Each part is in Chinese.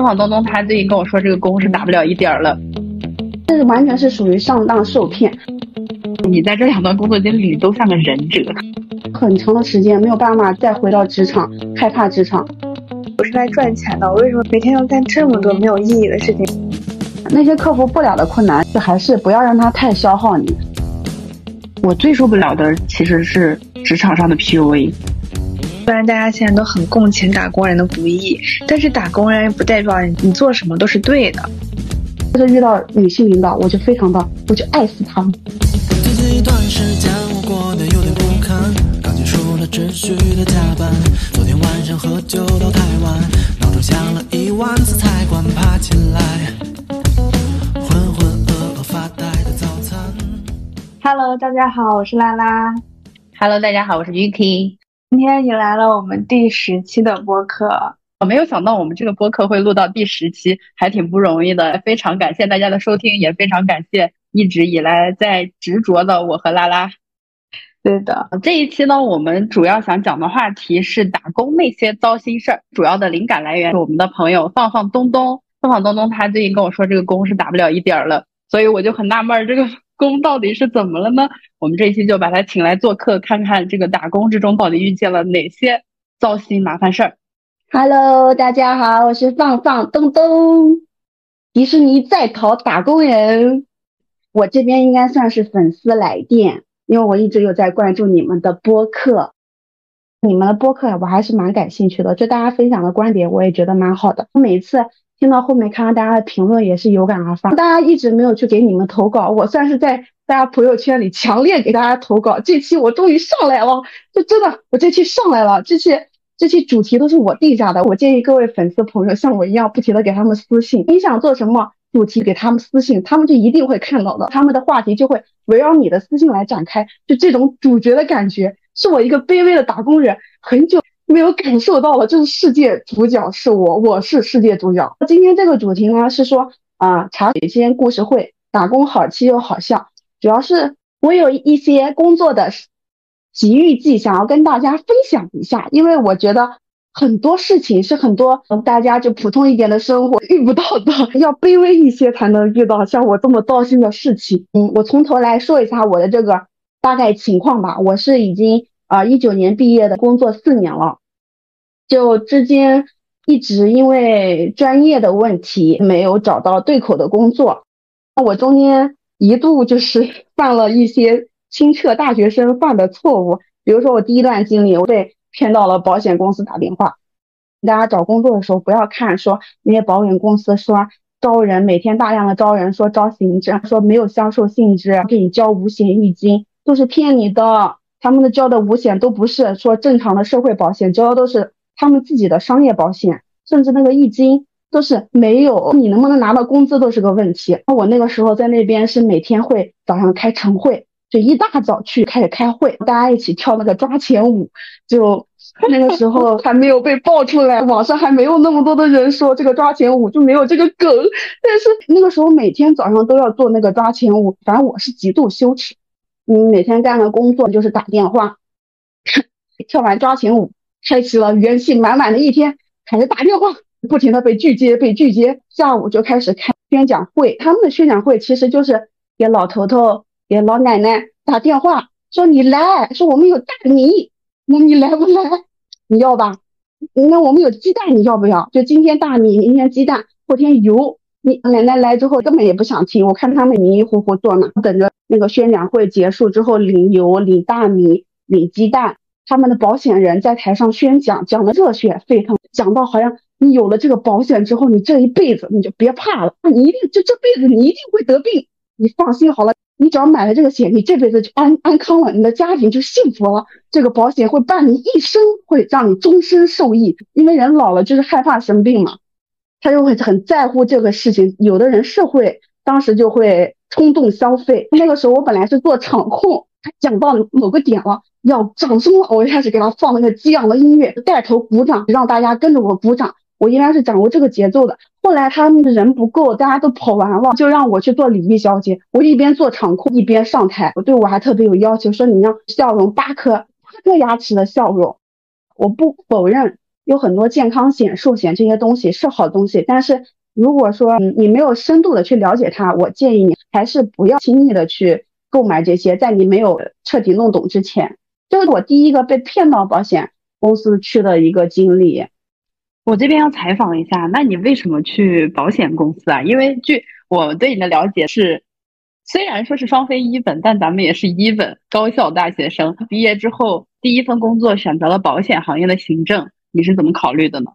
凤凰东东他最近跟我说，这个工是打不了一点儿了，这是完全是属于上当受骗。你在这两段工作经历里都像个忍者，很长的时间没有办法再回到职场，害怕职场。我是来赚钱的，我为什么每天要干这么多没有意义的事情？那些克服不了的困难，就还是不要让它太消耗你。我最受不了的其实是职场上的 PUA。虽然大家现在都很共情打工人的不易，但是打工人不代表你做什么都是对的。就是遇到女性领导，我就非常的，我就爱死他们。最近一段时间我过得有点不堪，刚结束了持续的加班，昨天晚上喝酒到太晚，闹钟响了一万次才敢爬起来，浑浑噩噩发呆的早餐。Hello，大家好，我是拉拉，Hello，大家好，我是 Yuki。今天迎来了我们第十期的播客。我没有想到我们这个播客会录到第十期，还挺不容易的。非常感谢大家的收听，也非常感谢一直以来在执着的我和拉拉。对的，这一期呢，我们主要想讲的话题是打工那些糟心事儿。主要的灵感来源是我们的朋友放放东东，放放东东他最近跟我说这个工是打不了一点儿了，所以我就很纳闷儿，这个工到底是怎么了呢？我们这一期就把他请来做客，看看这个打工之中到底遇见了哪些糟心麻烦事儿。Hello，大家好，我是放放东东，迪士尼在逃打工人。我这边应该算是粉丝来电，因为我一直有在关注你们的播客，你们的播客我还是蛮感兴趣的，就大家分享的观点我也觉得蛮好的。我每次听到后面看到大家的评论也是有感而发。大家一直没有去给你们投稿，我算是在大家朋友圈里强烈给大家投稿。这期我终于上来了，就真的我这期上来了，这期。这期主题都是我定下的，我建议各位粉丝朋友像我一样不停的给他们私信，你想做什么主题给他们私信，他们就一定会看到的，他们的话题就会围绕你的私信来展开，就这种主角的感觉，是我一个卑微的打工人很久没有感受到了，就是世界主角是我，我是世界主角。今天这个主题呢是说啊、茶水间故事会，打工好气又好笑，主要是我有一些工作的。奇遇记想要跟大家分享一下，因为我觉得很多事情是很多大家就普通一点的生活遇不到的，要卑微一些才能遇到像我这么糟心的事情。嗯，我从头来说一下我的这个大概情况吧。我是已经啊一九年毕业的，工作四年了，就之间一直因为专业的问题没有找到对口的工作。那我中间一度就是 犯了一些。清澈大学生犯的错误，比如说我第一段经历，我被骗到了保险公司打电话。大家找工作的时候，不要看说那些保险公司说招人，每天大量的招人，说招行政，说没有销售性质，给你交五险一金，都是骗你的。他们的交的五险都不是说正常的社会保险，交的都是他们自己的商业保险，甚至那个一金都是没有，你能不能拿到工资都是个问题。我那个时候在那边是每天会早上开晨会。就一大早去开始开会，大家一起跳那个抓钱舞，就那个时候还没有被爆出来，网上还没有那么多的人说这个抓钱舞，就没有这个梗。但是那个时候每天早上都要做那个抓钱舞，反正我是极度羞耻。嗯，每天干的工作就是打电话，跳完抓钱舞，开启了元气满满的一天，开始打电话，不停的被拒接，被拒接。下午就开始开宣讲会，他们的宣讲会其实就是给老头头。给老奶奶打电话说你来，说我们有大米，那你来不来？你要吧？那我们有鸡蛋，你要不要？就今天大米，明天鸡蛋，后天油。你奶奶来之后根本也不想听，我看他们迷迷糊糊坐那，等着那个宣讲会结束之后领油、领大米、领鸡蛋。他们的保险人在台上宣讲，讲的热血沸腾，讲到好像你有了这个保险之后，你这一辈子你就别怕了，你一定就这辈子你一定会得病，你放心好了。你只要买了这个险，你这辈子就安安康了，你的家庭就幸福了。这个保险会伴你一生，会让你终身受益。因为人老了就是害怕生病嘛，他就会很在乎这个事情。有的人是会当时就会冲动消费。那个时候我本来是做场控，他讲到某个点了，要掌声了，我就开始给他放那个激昂的音乐，带头鼓掌，让大家跟着我鼓掌。我应该是掌握这个节奏的。后来他们的人不够，大家都跑完了，就让我去做礼仪小姐。我一边做场控一边上台，我对我还特别有要求，说你要笑容八颗八颗牙齿的笑容。我不否认，有很多健康险、寿险这些东西是好东西，但是如果说你没有深度的去了解它，我建议你还是不要轻易的去购买这些，在你没有彻底弄懂之前。这是我第一个被骗到保险公司去的一个经历。我这边要采访一下，那你为什么去保险公司啊？因为据我对你的了解是，虽然说是双非一本，但咱们也是一本高校大学生，毕业之后第一份工作选择了保险行业的行政，你是怎么考虑的呢？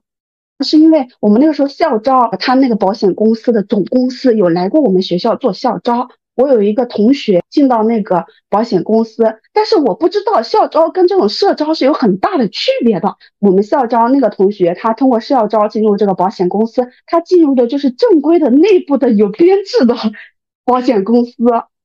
是因为我们那个时候校招，他那个保险公司的总公司有来过我们学校做校招。我有一个同学进到那个保险公司，但是我不知道校招跟这种社招是有很大的区别的。我们校招那个同学，他通过校招进入这个保险公司，他进入的就是正规的内部的有编制的保险公司，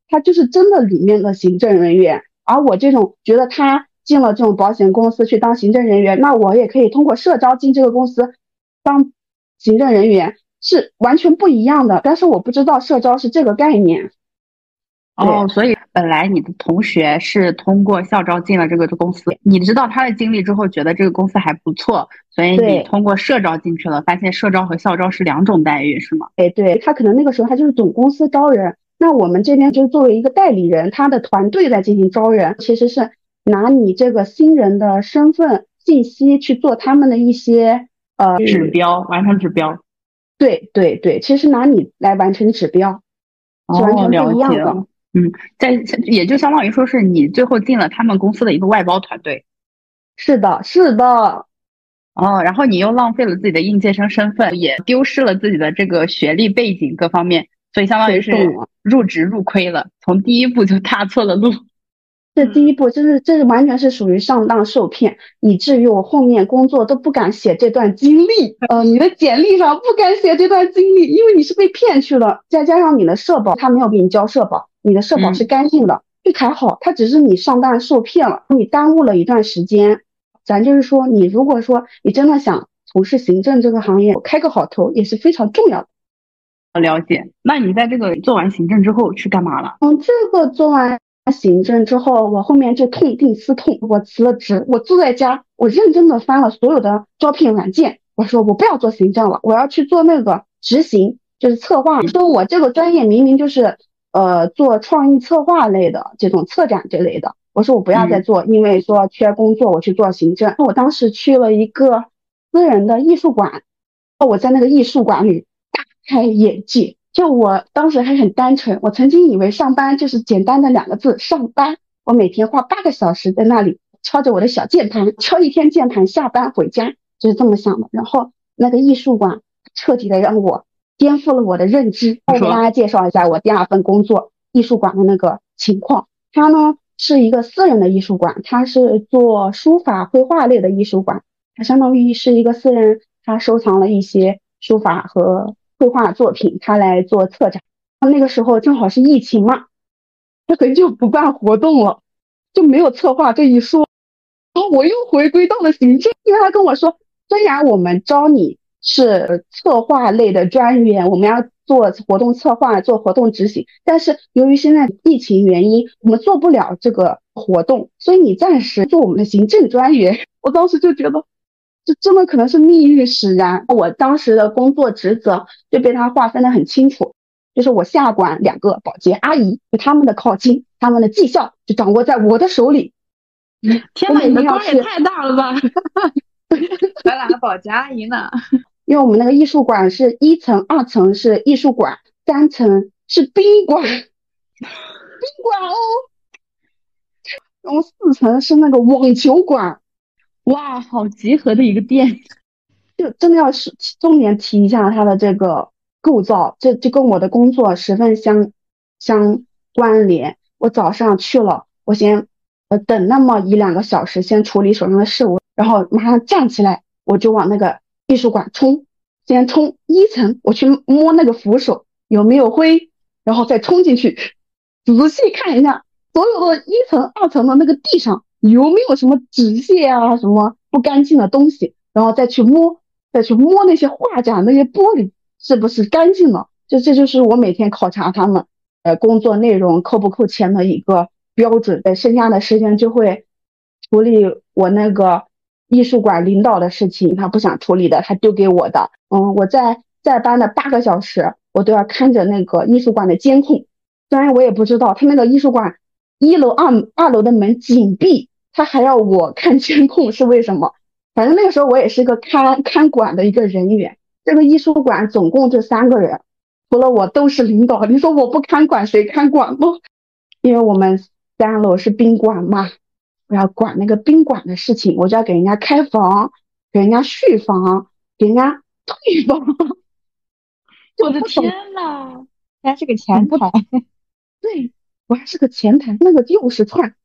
他就是真的里面的行政人员。而我这种觉得他进了这种保险公司去当行政人员，那我也可以通过社招进这个公司当行政人员，是完全不一样的。但是我不知道社招是这个概念。哦，所以本来你的同学是通过校招进了这个公司，你知道他的经历之后，觉得这个公司还不错，所以你通过社招进去了，发现社招和校招是两种待遇，是吗？哎，对他可能那个时候他就是总公司招人，那我们这边就是作为一个代理人，他的团队在进行招人，其实是拿你这个新人的身份信息去做他们的一些呃指标，完成指标。对对对，其实拿你来完成指标，是完全不一样的。嗯，在也就相当于说是你最后进了他们公司的一个外包团队，是的，是的，哦，然后你又浪费了自己的应届生身份，也丢失了自己的这个学历背景各方面，所以相当于是入职入亏了，从第一步就踏错了路。这第一步，就是这是完全是属于上当受骗，以至于我后面工作都不敢写这段经历。呃，你的简历上不敢写这段经历，因为你是被骗去了，再加上你的社保他没有给你交社保。你的社保是干净的，这还好，他只是你上当受骗了，你耽误了一段时间。咱就是说，你如果说你真的想从事行政这个行业，开个好头也是非常重要的。我了解。那你在这个做完行政之后去干嘛了？嗯，这个做完行政之后，我后面就痛定思痛，我辞了职，我坐在家，我认真的翻了所有的招聘软件，我说我不要做行政了，我要去做那个执行，就是策划。说我这个专业明明就是。呃，做创意策划类的这种策展这类的，我说我不要再做，因为说缺工作，我去做行政。我当时去了一个私人的艺术馆，我在那个艺术馆里大开眼界。就我当时还很单纯，我曾经以为上班就是简单的两个字上班。我每天花八个小时在那里敲着我的小键盘，敲一天键盘，下班回家就是这么想的。然后那个艺术馆彻底的让我。颠覆了我的认知。我给大家介绍一下我第二份工作艺术馆的那个情况。它呢是一个私人的艺术馆，它是做书法绘画类的艺术馆。它相当于是一个私人，他收藏了一些书法和绘画作品，他来做策展。那个时候正好是疫情嘛，他很久不办活动了，就没有策划这一说。然后我又回归到了行政，因为他跟我说，虽然我们招你。是策划类的专员，我们要做活动策划，做活动执行。但是由于现在疫情原因，我们做不了这个活动，所以你暂时做我们的行政专员。我当时就觉得，这真的可能是命运使然。我当时的工作职责就被他划分的很清楚，就是我下管两个保洁阿姨，就他们的考勤、他们的绩效就掌握在我的手里。天哪，你的官也太大了吧！还揽了保洁阿姨呢。因为我们那个艺术馆是一层、二层是艺术馆，三层是宾馆，宾馆哦，然后四层是那个网球馆，哇，好集合的一个店，就真的要是重点提一下它的这个构造，这就跟我的工作十分相相关联。我早上去了，我先呃等那么一两个小时，先处理手上的事务，然后马上站起来，我就往那个。艺术馆冲，先冲一层，我去摸那个扶手有没有灰，然后再冲进去，仔细看一下所有的一层、二层的那个地上有没有什么纸屑啊，什么不干净的东西，然后再去摸，再去摸那些画架那些玻璃是不是干净了。就这就是我每天考察他们，呃，工作内容扣不扣钱的一个标准。在剩下的时间就会处理我那个。艺术馆领导的事情，他不想处理的，他丢给我的。嗯，我在在班的八个小时，我都要看着那个艺术馆的监控。虽然我也不知道他那个艺术馆一楼、二二楼的门紧闭，他还要我看监控是为什么？反正那个时候我也是个看看管的一个人员。这个艺术馆总共就三个人，除了我都是领导。你说我不看管谁看管吗？因为我们三楼是宾馆嘛。我要管那个宾馆的事情，我就要给人家开房，给人家续房，给人家退房。我的天呐，还是个前台。对我还是个前台，那个钥匙串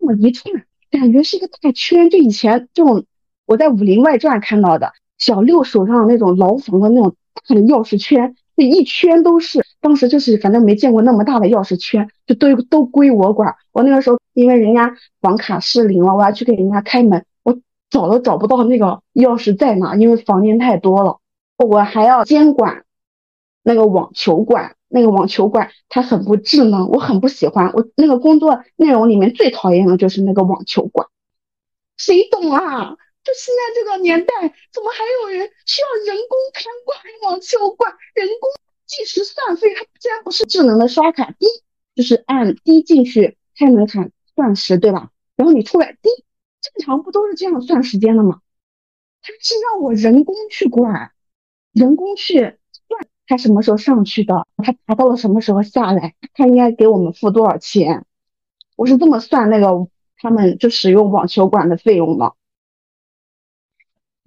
这么一串，感觉是一个大圈。就以前这种我在《武林外传》看到的小六手上那种牢房的那种大的钥匙圈，这一圈都是。当时就是反正没见过那么大的钥匙圈，就都都归我管。我那个时候因为人家房卡失灵了，我要去给人家开门，我找都找不到那个钥匙在哪，因为房间太多了。我还要监管那个网球馆，那个网球馆它很不智能，我很不喜欢。我那个工作内容里面最讨厌的就是那个网球馆，谁懂啊？就现在这个年代，怎么还有人需要人工看管网球馆？人工？计时算费，它既然不是智能的刷卡，滴就是按滴进去开门卡算时，对吧？然后你出来滴，正常不都是这样算时间的吗？它是让我人工去管，人工去算它什么时候上去的，它达到了什么时候下来，它应该给我们付多少钱？我是这么算那个他们就使用网球馆的费用的。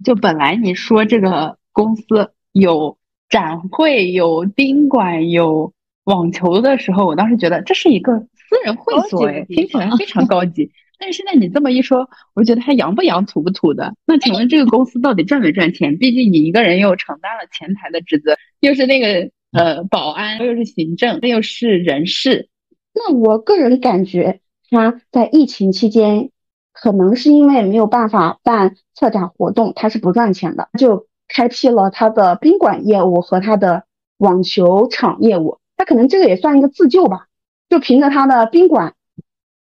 就本来你说这个公司有。展会有宾馆有网球的时候，我当时觉得这是一个私人会所，哎，听起来非常高级。但是现在你这么一说，我觉得它洋不洋、土不土的。那请问这个公司到底赚没赚钱？毕竟你一个人又承担了前台的职责，又是那个呃保安，又是行政，又是人事。那我个人感觉，他在疫情期间，可能是因为没有办法办策展活动，他是不赚钱的，就。开辟了他的宾馆业务和他的网球场业务，他可能这个也算一个自救吧。就凭着他的宾馆，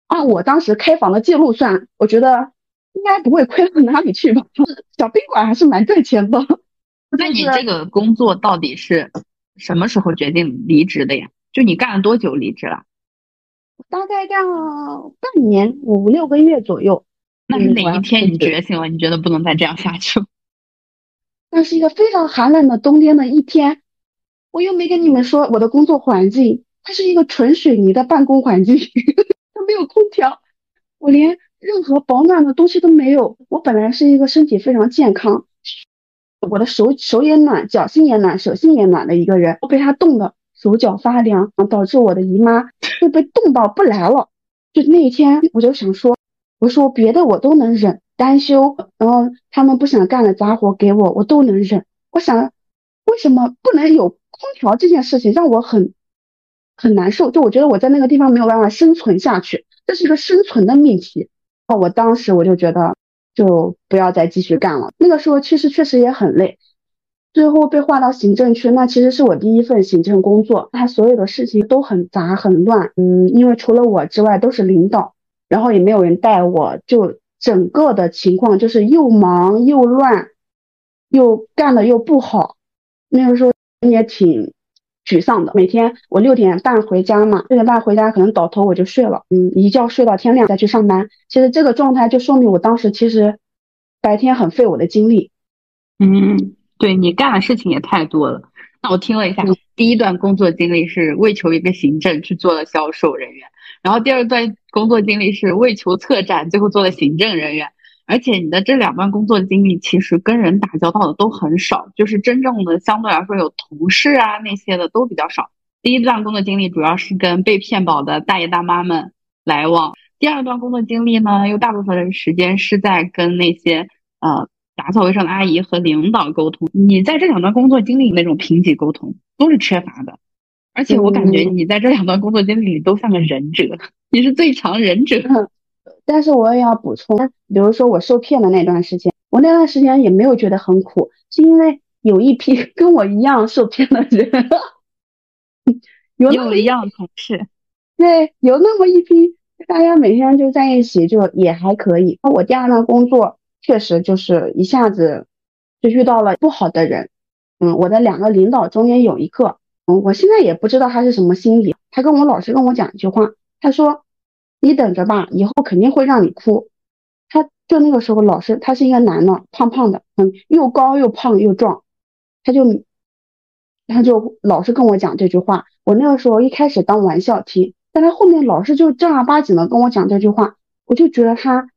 按我当时开房的记录算，我觉得应该不会亏到哪里去吧。小宾馆还是蛮赚钱的。那你这个工作到底是什么时候决定离职的呀？就你干了多久离职了？大概干了半年五六个月左右。那是哪一天你觉醒了？你觉得不能再这样下去了？那是一个非常寒冷的冬天的一天，我又没跟你们说我的工作环境，它是一个纯水泥的办公环境，它没有空调，我连任何保暖的东西都没有。我本来是一个身体非常健康，我的手手也暖，脚心也暖，手心也暖的一个人，我被他冻的手脚发凉，导致我的姨妈就被冻到不来了。就那一天，我就想说，我说别的我都能忍。单休，然后他们不想干的杂活给我，我都能忍。我想，为什么不能有空调这件事情让我很很难受？就我觉得我在那个地方没有办法生存下去，这是一个生存的命题。哦，我当时我就觉得，就不要再继续干了。那个时候其实确实也很累，最后被划到行政区，那其实是我第一份行政工作，他所有的事情都很杂很乱。嗯，因为除了我之外都是领导，然后也没有人带我，就。整个的情况就是又忙又乱，又干的又不好，那个时候也挺沮丧的。每天我六点半回家嘛，六点半回家可能倒头我就睡了，嗯，一觉睡到天亮再去上班。其实这个状态就说明我当时其实白天很费我的精力。嗯，对你干的事情也太多了。那我听了一下，第一段工作经历是为求一个行政去做了销售人员。然后第二段工作经历是为求策展，最后做了行政人员。而且你的这两段工作经历其实跟人打交道的都很少，就是真正的相对来说有同事啊那些的都比较少。第一段工作经历主要是跟被骗保的大爷大妈们来往，第二段工作经历呢，又大部分的时间是在跟那些呃打扫卫生的阿姨和领导沟通。你在这两段工作经历那种平级沟通都是缺乏的。而且我感觉你在这两段工作经历里都像个忍者，你是最强忍者。但是我也要补充，比如说我受骗的那段时间，我那段时间也没有觉得很苦，是因为有一批 跟我一样受骗的人，有有一样同事，对，有那么一批，大家每天就在一起，就也还可以。我第二段工作确实就是一下子就遇到了不好的人。嗯，我的两个领导中间有一个，嗯，我现在也不知道他是什么心理。他跟我老是跟我讲一句话，他说：“你等着吧，以后肯定会让你哭。”他就那个时候老师，他是一个男的，胖胖的，嗯，又高又胖又壮，他就他就老是跟我讲这句话。我那个时候一开始当玩笑听，但他后面老是就正儿八经的跟我讲这句话，我就觉得他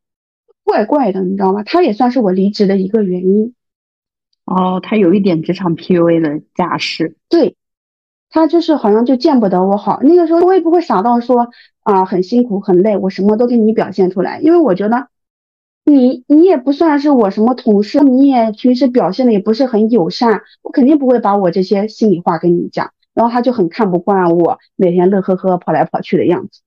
怪怪的，你知道吗？他也算是我离职的一个原因。哦，他有一点职场 PUA 的架势，对，他就是好像就见不得我好。那个时候我也不会傻到说啊很辛苦很累，我什么都给你表现出来，因为我觉得你你也不算是我什么同事，你也平时表现的也不是很友善，我肯定不会把我这些心里话跟你讲。然后他就很看不惯我每天乐呵呵跑来跑去的样子。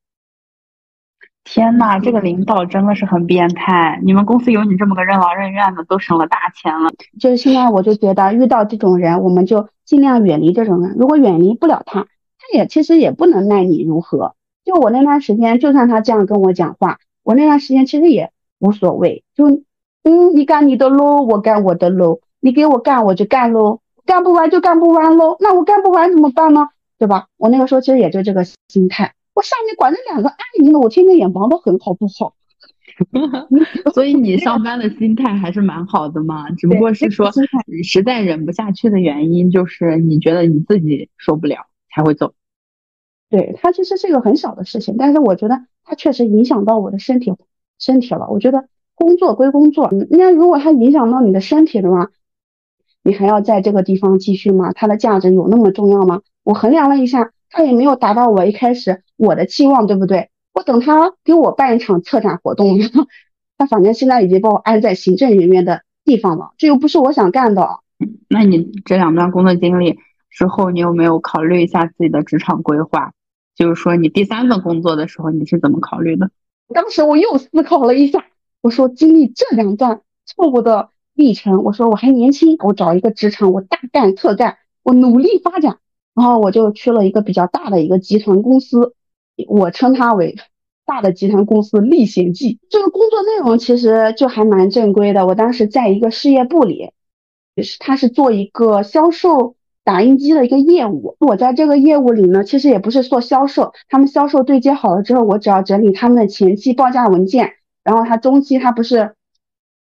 天呐，这个领导真的是很变态！你们公司有你这么个任劳任怨的，都省了大钱了。就是现在，我就觉得遇到这种人，我们就尽量远离这种人。如果远离不了他，他也其实也不能奈你如何。就我那段时间，就算他这样跟我讲话，我那段时间其实也无所谓。就嗯，你干你的喽，我干我的喽，你给我干我就干喽，干不完就干不完喽。那我干不完怎么办呢？对吧？我那个时候其实也就这个心态。我上面管着两个阿姨呢，我天天也忙得很，好不好？所以你上班的心态还是蛮好的嘛，只不过是说实在忍不下去的原因，就是你觉得你自己受不了才会走。对他其实是一个很小的事情，但是我觉得他确实影响到我的身体身体了。我觉得工作归工作，那如果他影响到你的身体的话，你还要在这个地方继续吗？它的价值有那么重要吗？我衡量了一下。他也没有达到我一开始我的期望，对不对？我等他给我办一场策展活动，他反正现在已经把我安在行政人员的地方了，这又不是我想干的。那你这两段工作经历之后，你有没有考虑一下自己的职场规划？就是说，你第三份工作的时候，你是怎么考虑的？当时我又思考了一下，我说经历这两段错误的历程，我说我还年轻，我找一个职场，我大干特干，我努力发展。然后我就去了一个比较大的一个集团公司，我称它为大的集团公司历险记。这个工作内容其实就还蛮正规的。我当时在一个事业部里，就是他是做一个销售打印机的一个业务。我在这个业务里呢，其实也不是做销售，他们销售对接好了之后，我只要整理他们的前期报价文件，然后他中期他不是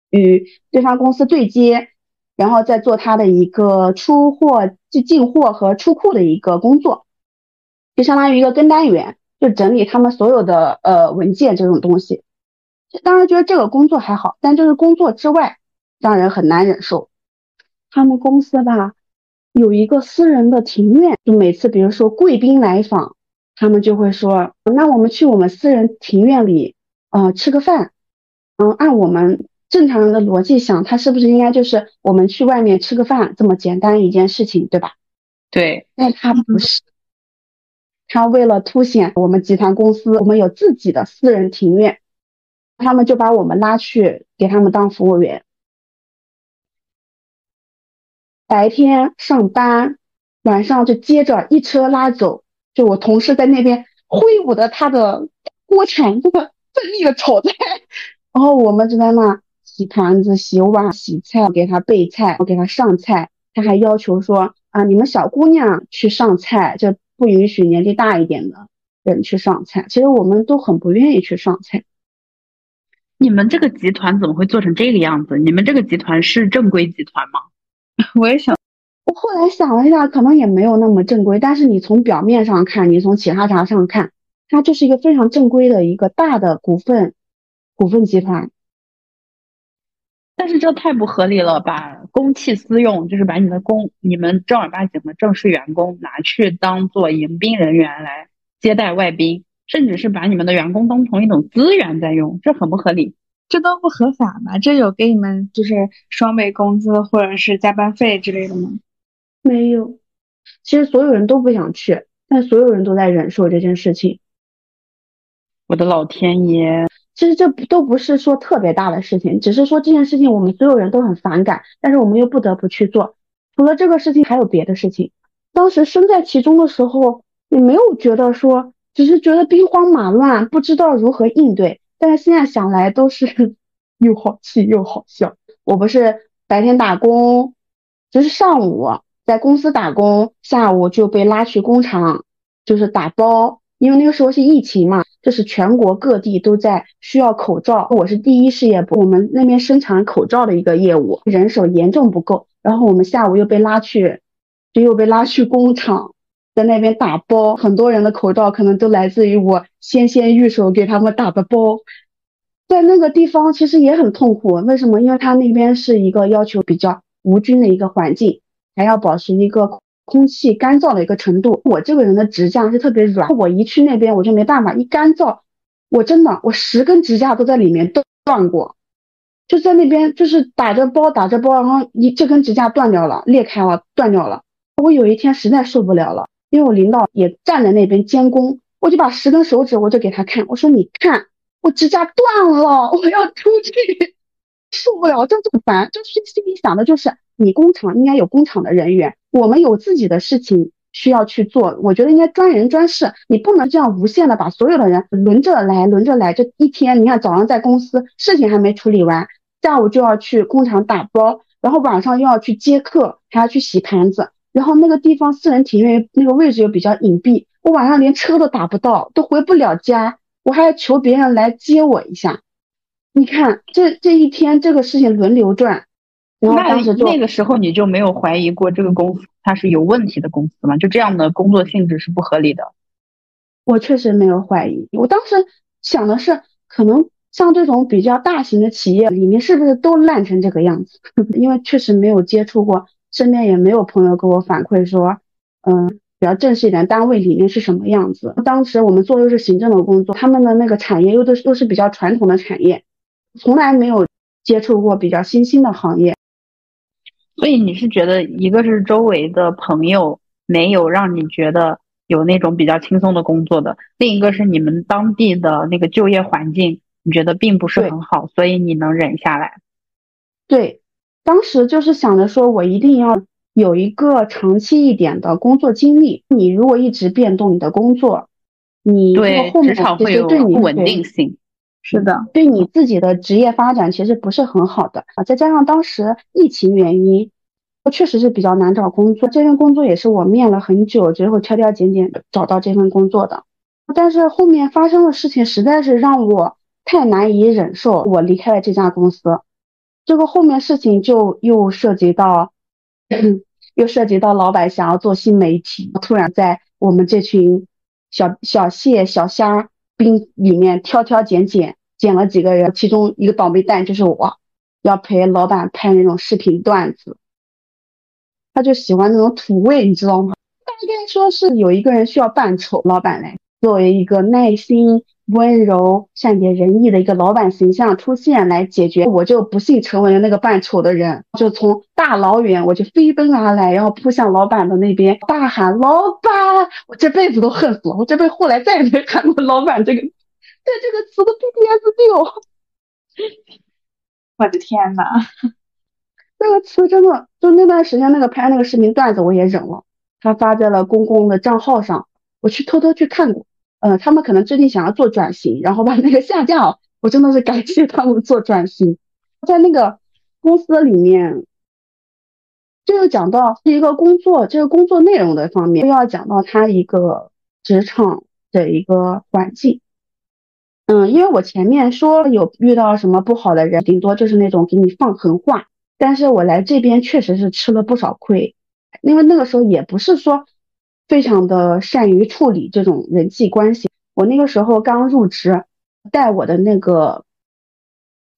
与对方公司对接。然后再做他的一个出货、进进货和出库的一个工作，就相当于一个跟单员，就整理他们所有的呃文件这种东西。当然觉得这个工作还好，但就是工作之外让人很难忍受。他们公司吧有一个私人的庭院，就每次比如说贵宾来访，他们就会说：“那我们去我们私人庭院里呃吃个饭。”嗯，按我们。正常人的逻辑想，他是不是应该就是我们去外面吃个饭这么简单一件事情，对吧？对，但他不是，他为了凸显我们集团公司，我们有自己的私人庭院，他们就把我们拉去给他们当服务员，白天上班，晚上就接着一车拉走，就我同事在那边挥舞着他的锅铲，这么 奋力的炒菜，然后我们就在那。洗盘子、洗碗、洗菜，给他备菜，我给他上菜。他还要求说啊，你们小姑娘去上菜，就不允许年纪大一点的人去上菜。其实我们都很不愿意去上菜。你们这个集团怎么会做成这个样子？你们这个集团是正规集团吗？我也想，我后来想了一下，可能也没有那么正规。但是你从表面上看，你从其他啥上看，它就是一个非常正规的一个大的股份股份集团。但是这太不合理了，把公器私用，就是把你的公、你们正儿八经的正式员工拿去当做迎宾人员来接待外宾，甚至是把你们的员工当成一种资源在用，这很不合理，这都不合法吧？这有给你们就是双倍工资或者是加班费之类的吗？没有，其实所有人都不想去，但所有人都在忍受这件事情。我的老天爷！其实这都不是说特别大的事情，只是说这件事情我们所有人都很反感，但是我们又不得不去做。除了这个事情，还有别的事情。当时身在其中的时候，也没有觉得说，只是觉得兵荒马乱，不知道如何应对。但是现在想来，都是 又好气又好笑。我不是白天打工，就是上午在公司打工，下午就被拉去工厂，就是打包。因为那个时候是疫情嘛，就是全国各地都在需要口罩。我是第一事业部，我们那边生产口罩的一个业务，人手严重不够。然后我们下午又被拉去，就又被拉去工厂，在那边打包。很多人的口罩可能都来自于我纤纤玉手给他们打的包。在那个地方其实也很痛苦，为什么？因为他那边是一个要求比较无菌的一个环境，还要保持一个。空气干燥的一个程度，我这个人的指甲是特别软，我一去那边我就没办法，一干燥，我真的我十根指甲都在里面断断过，就在那边就是打着包打着包，然后一这根指甲断掉了，裂开了，断掉了。我有一天实在受不了了，因为我领导也站在那边监工，我就把十根手指我就给他看，我说你看我指甲断了，我要出去，受不了，真的烦，就是心里想的就是你工厂应该有工厂的人员。我们有自己的事情需要去做，我觉得应该专人专事，你不能这样无限的把所有的人轮着来，轮着来。这一天，你看早上在公司事情还没处理完，下午就要去工厂打包，然后晚上又要去接客，还要去洗盘子。然后那个地方私人庭院那个位置又比较隐蔽，我晚上连车都打不到，都回不了家，我还要求别人来接我一下。你看这这一天这个事情轮流转。那那个时候你就没有怀疑过这个公司它是有问题的公司吗？就这样的工作性质是不合理的。我确实没有怀疑，我当时想的是，可能像这种比较大型的企业里面，是不是都烂成这个样子？因为确实没有接触过，身边也没有朋友给我反馈说，嗯，比较正式一点单位里面是什么样子。当时我们做又是行政的工作，他们的那个产业又都又是比较传统的产业，从来没有接触过比较新兴的行业。所以你是觉得一个是周围的朋友没有让你觉得有那种比较轻松的工作的，另一个是你们当地的那个就业环境你觉得并不是很好，所以你能忍下来。对，当时就是想着说我一定要有一个长期一点的工作经历。你如果一直变动你的工作，你对职场会有不稳定性。是的，对你自己的职业发展其实不是很好的啊。再加上当时疫情原因，确实是比较难找工作。这份工作也是我面了很久，最后挑挑拣拣找到这份工作的。但是后面发生的事情实在是让我太难以忍受，我离开了这家公司。这个后面事情就又涉及到，又涉及到老板想要做新媒体，突然在我们这群小小蟹、小虾。兵里面挑挑拣拣拣了几个人，其中一个倒霉蛋就是我，要陪老板拍那种视频段子。他就喜欢那种土味，你知道吗？大概说是有一个人需要扮丑，老板来作为一个耐心、温柔、善解人意的一个老板形象出现来解决，我就不幸成为了那个扮丑的人，就从大老远我就飞奔而来，然后扑向老板的那边，大喊：“老板！”我这辈子都恨死了，我这辈子后来再也没喊过“老板”这个，对这个词的 PTSD。我的天呐，那个词真的，就那段时间那个拍那个视频段子我也忍了，他发在了公共的账号上，我去偷偷去看过。呃，他们可能最近想要做转型，然后把那个下架。我真的是感谢他们做转型，在那个公司里面，就是讲到是一个工作，这个工作内容的方面，又要讲到他一个职场的一个环境。嗯，因为我前面说有遇到什么不好的人，顶多就是那种给你放狠话，但是我来这边确实是吃了不少亏，因为那个时候也不是说。非常的善于处理这种人际关系。我那个时候刚入职，带我的那个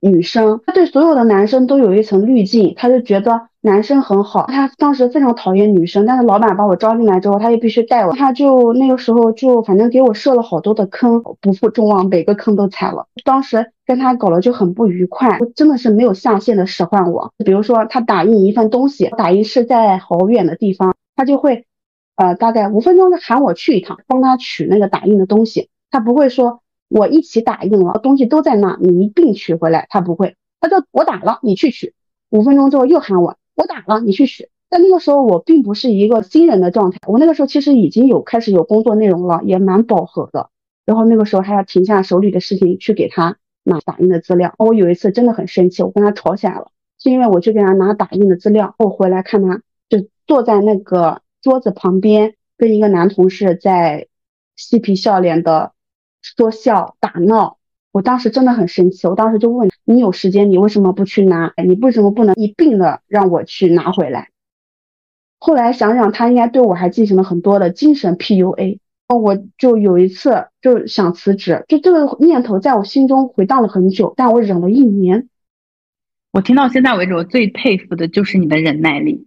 女生，她对所有的男生都有一层滤镜，她就觉得男生很好。她当时非常讨厌女生，但是老板把我招进来之后，她又必须带我。她就那个时候就反正给我设了好多的坑，不负众望，每个坑都踩了。当时跟她搞了就很不愉快，真的是没有下限的使唤我。比如说，他打印一份东西，打印是在好远的地方，他就会。呃，大概五分钟就喊我去一趟，帮他取那个打印的东西。他不会说我一起打印了，东西都在那，你一并取回来。他不会，他就我打了，你去取。五分钟之后又喊我，我打了，你去取。但那个时候我并不是一个新人的状态，我那个时候其实已经有开始有工作内容了，也蛮饱和的。然后那个时候还要停下手里的事情去给他拿打印的资料。我有一次真的很生气，我跟他吵起来了，是因为我去给他拿打印的资料，我回来看他就坐在那个桌子旁边，跟一个男同事在嬉皮笑脸的说笑打闹。我当时真的很生气，我当时就问你有时间，你为什么不去拿？你为什么不能一并的让我去拿回来？后来想想，他应该对我还进行了很多的精神 PUA 哦。我就有一次就想辞职，就这个念头在我心中回荡了很久，但我忍了一年。我听到现在为止，我最佩服的就是你的忍耐力，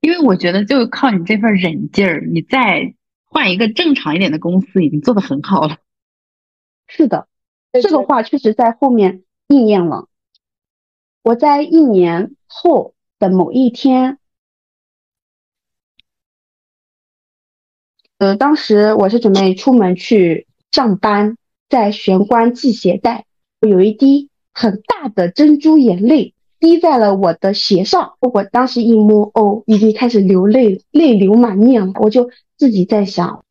因为我觉得就靠你这份忍劲儿，你再换一个正常一点的公司，已经做得很好了。是的。这个话确实在后面应验了。我在一年后的某一天，呃，当时我是准备出门去上班，在玄关系鞋带，有一滴很大的珍珠眼泪滴在了我的鞋上。我当时一摸，哦，已经开始流泪，泪流满面了。我就自己在想，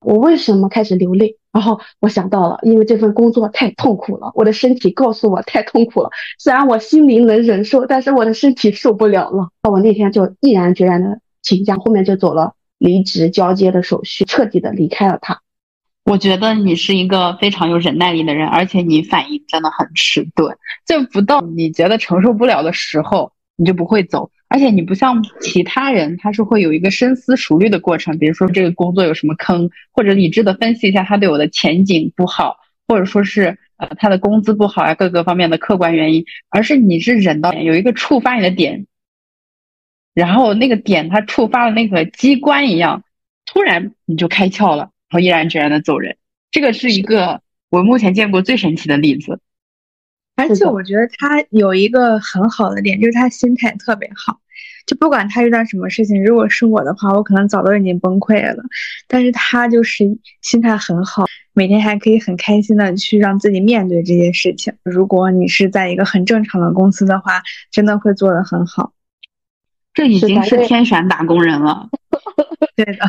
我为什么开始流泪？然后我想到了，因为这份工作太痛苦了，我的身体告诉我太痛苦了。虽然我心灵能忍受，但是我的身体受不了了。我那天就毅然决然的请假，后面就走了离职交接的手续，彻底的离开了他。我觉得你是一个非常有忍耐力的人，而且你反应真的很迟钝，就不到你觉得承受不了的时候，你就不会走。而且你不像其他人，他是会有一个深思熟虑的过程，比如说这个工作有什么坑，或者理智的分析一下他对我的前景不好，或者说是呃他的工资不好啊，各个方面的客观原因，而是你是忍到有一个触发你的点，然后那个点它触发了那个机关一样，突然你就开窍了，然后毅然决然的走人，这个是一个我目前见过最神奇的例子。而且我觉得他有一个很好的点，就是他心态特别好。就不管他遇到什么事情，如果是我的话，我可能早都已经崩溃了。但是他就是心态很好，每天还可以很开心的去让自己面对这些事情。如果你是在一个很正常的公司的话，真的会做得很好。这已经是天选打工人了。对的，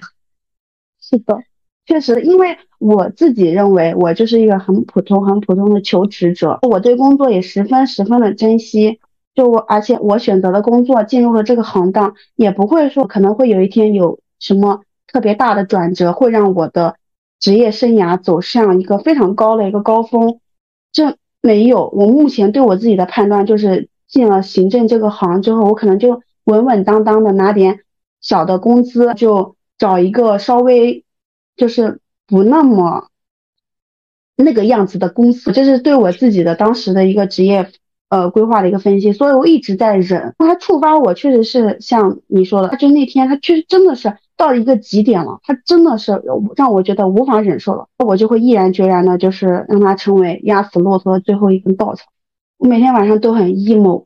是的。确实，因为我自己认为我就是一个很普通、很普通的求职者，我对工作也十分、十分的珍惜。就我，而且我选择了工作，进入了这个行当，也不会说可能会有一天有什么特别大的转折，会让我的职业生涯走向一个非常高的一个高峰。这没有，我目前对我自己的判断就是，进了行政这个行之后，我可能就稳稳当当的拿点小的工资，就找一个稍微。就是不那么那个样子的公司，这是对我自己的当时的一个职业呃规划的一个分析，所以我一直在忍。他触发我确实是像你说的，他就那天他确实真的是到一个极点了，他真的是让我觉得无法忍受了，我就会毅然决然的，就是让他成为压死骆驼的最后一根稻草。我每天晚上都很 emo，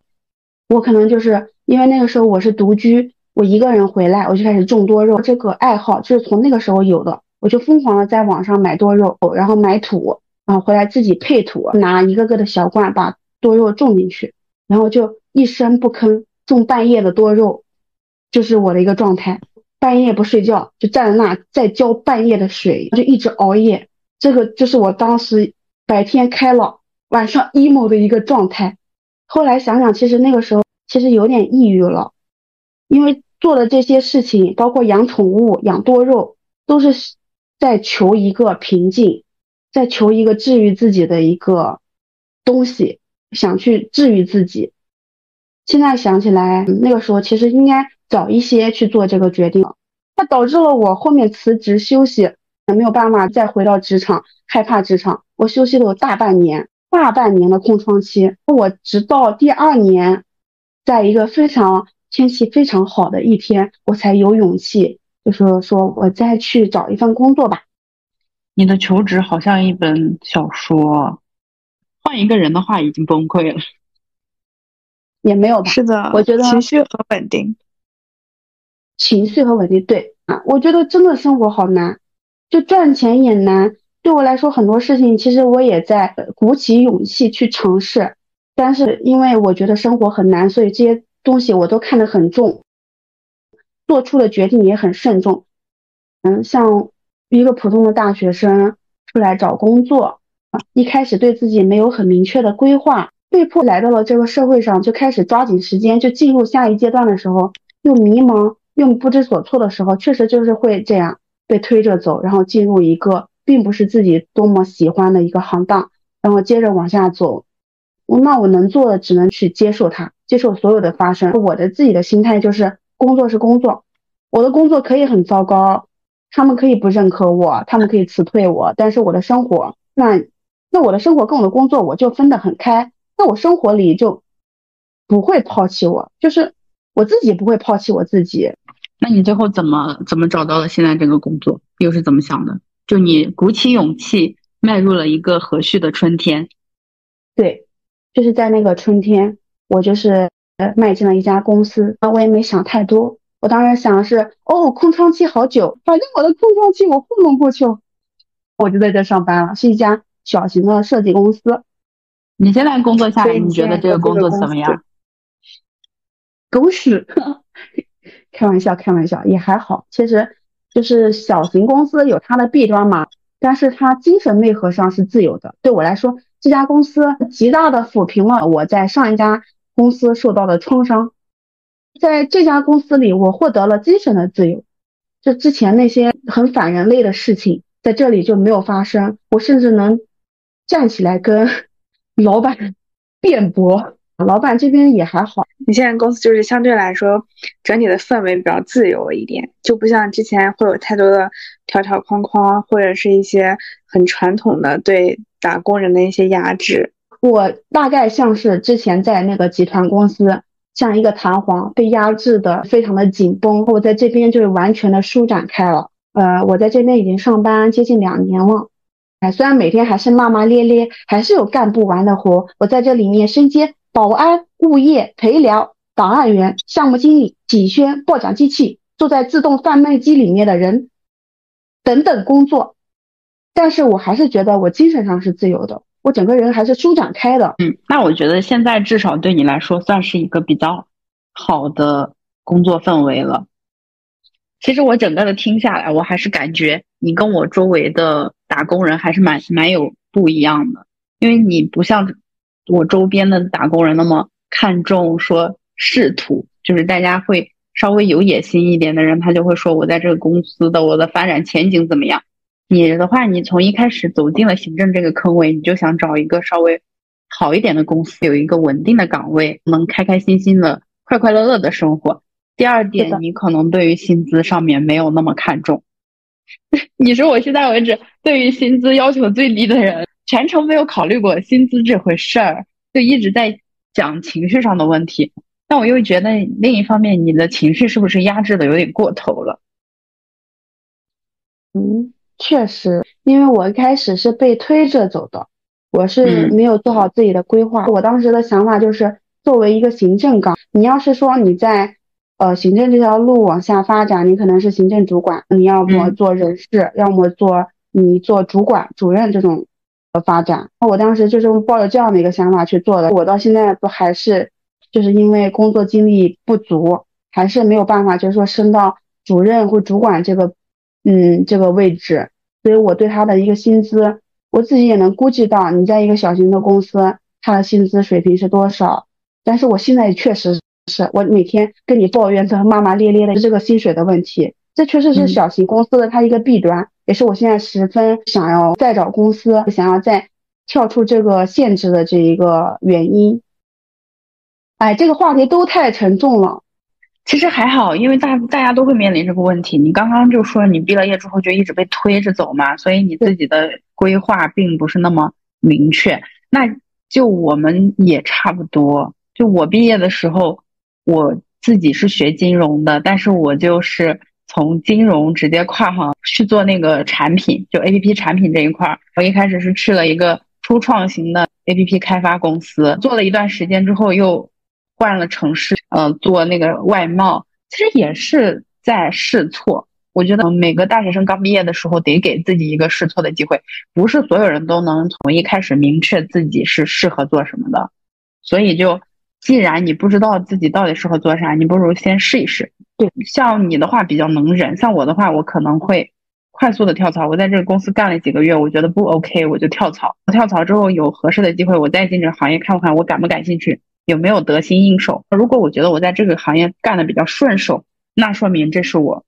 我可能就是因为那个时候我是独居，我一个人回来，我就开始种多肉，这个爱好就是从那个时候有的。我就疯狂的在网上买多肉，然后买土，然后回来自己配土，拿一个个的小罐把多肉种进去，然后就一声不吭种半夜的多肉，就是我的一个状态。半夜不睡觉，就站在那再浇半夜的水，就一直熬夜。这个就是我当时白天开朗，晚上 emo 的一个状态。后来想想，其实那个时候其实有点抑郁了，因为做的这些事情，包括养宠物、养多肉，都是。在求一个平静，在求一个治愈自己的一个东西，想去治愈自己。现在想起来，那个时候其实应该早一些去做这个决定，那导致了我后面辞职休息，也没有办法再回到职场，害怕职场。我休息了有大半年，大半年的空窗期。我直到第二年，在一个非常天气非常好的一天，我才有勇气。就是说我再去找一份工作吧。你的求职好像一本小说，换一个人的话已经崩溃了。也没有吧？是的，我觉得情绪很稳定。情绪和稳定，对啊，我觉得真的生活好难，就赚钱也难。对我来说，很多事情其实我也在鼓起勇气去尝试，但是因为我觉得生活很难，所以这些东西我都看得很重。做出的决定也很慎重，嗯，像一个普通的大学生出来找工作，一开始对自己没有很明确的规划，被迫来到了这个社会上，就开始抓紧时间就进入下一阶段的时候，又迷茫又不知所措的时候，确实就是会这样被推着走，然后进入一个并不是自己多么喜欢的一个行当，然后接着往下走。那我能做的只能去接受它，接受所有的发生。我的自己的心态就是，工作是工作，我的工作可以很糟糕，他们可以不认可我，他们可以辞退我，但是我的生活，那那我的生活跟我的工作我就分得很开，那我生活里就不会抛弃我，就是我自己不会抛弃我自己。那你最后怎么怎么找到了现在这个工作？又是怎么想的？就你鼓起勇气迈入了一个和煦的春天，对。就是在那个春天，我就是呃迈进了一家公司，那我也没想太多，我当时想的是，哦，空窗期好久，反正我的空窗期我糊弄过去，我就在这上班了，是一家小型的设计公司。你现在工作下来，你觉得这个工作怎么样？狗屎！开玩笑，开玩笑，也还好。其实就是小型公司有它的弊端嘛，但是它精神内核上是自由的。对我来说。这家公司极大的抚平了我在上一家公司受到的创伤，在这家公司里，我获得了精神的自由。就之前那些很反人类的事情，在这里就没有发生。我甚至能站起来跟 老板 辩驳，老板这边也还好。你现在公司就是相对来说整体的氛围比较自由一点，就不像之前会有太多的条条框框，或者是一些很传统的对。打工人的一些压制，我大概像是之前在那个集团公司，像一个弹簧被压制的非常的紧绷，我在这边就是完全的舒展开了。呃，我在这边已经上班接近两年了，哎，虽然每天还是骂骂咧咧，还是有干不完的活。我在这里面身兼保安、物业、陪聊、档案员、项目经理、企宣、报奖机器、坐在自动贩卖机里面的人等等工作。但是我还是觉得我精神上是自由的，我整个人还是舒展开的。嗯，那我觉得现在至少对你来说算是一个比较好的工作氛围了。其实我整个的听下来，我还是感觉你跟我周围的打工人还是蛮蛮有不一样的，因为你不像我周边的打工人那么看重说仕途，就是大家会稍微有野心一点的人，他就会说我在这个公司的我的发展前景怎么样。你的话，你从一开始走进了行政这个坑位，你就想找一个稍微好一点的公司，有一个稳定的岗位，能开开心心的、快快乐乐的生活。第二点，你可能对于薪资上面没有那么看重。你是我现在为止对于薪资要求最低的人，全程没有考虑过薪资这回事儿，就一直在讲情绪上的问题。但我又觉得另一方面，你的情绪是不是压制的有点过头了？嗯。确实，因为我一开始是被推着走的，我是没有做好自己的规划。我当时的想法就是，作为一个行政岗，你要是说你在呃行政这条路往下发展，你可能是行政主管，你要么做人事，要么做你做主管、主任这种的发展。我当时就是抱着这样的一个想法去做的。我到现在都还是就是因为工作经历不足，还是没有办法，就是说升到主任或主管这个。嗯，这个位置，所以我对他的一个薪资，我自己也能估计到，你在一个小型的公司，他的薪资水平是多少。但是我现在确实是我每天跟你抱怨这骂骂咧咧的这个薪水的问题，这确实是小型公司的它一个弊端，也是我现在十分想要再找公司，想要再跳出这个限制的这一个原因。哎，这个话题都太沉重了。其实还好，因为大大家都会面临这个问题。你刚刚就说你毕了业之后就一直被推着走嘛，所以你自己的规划并不是那么明确。那就我们也差不多。就我毕业的时候，我自己是学金融的，但是我就是从金融直接跨行去做那个产品，就 A P P 产品这一块儿。我一开始是去了一个初创型的 A P P 开发公司，做了一段时间之后又。换了城市，嗯，做那个外贸，其实也是在试错。我觉得每个大学生刚毕业的时候，得给自己一个试错的机会，不是所有人都能从一开始明确自己是适合做什么的。所以，就既然你不知道自己到底适合做啥，你不如先试一试。对，像你的话比较能忍，像我的话，我可能会快速的跳槽。我在这个公司干了几个月，我觉得不 OK，我就跳槽。跳槽之后有合适的机会，我再进这个行业看看我感不感兴趣，有没有得心应手。如果我觉得我在这个行业干的比较顺手，那说明这是我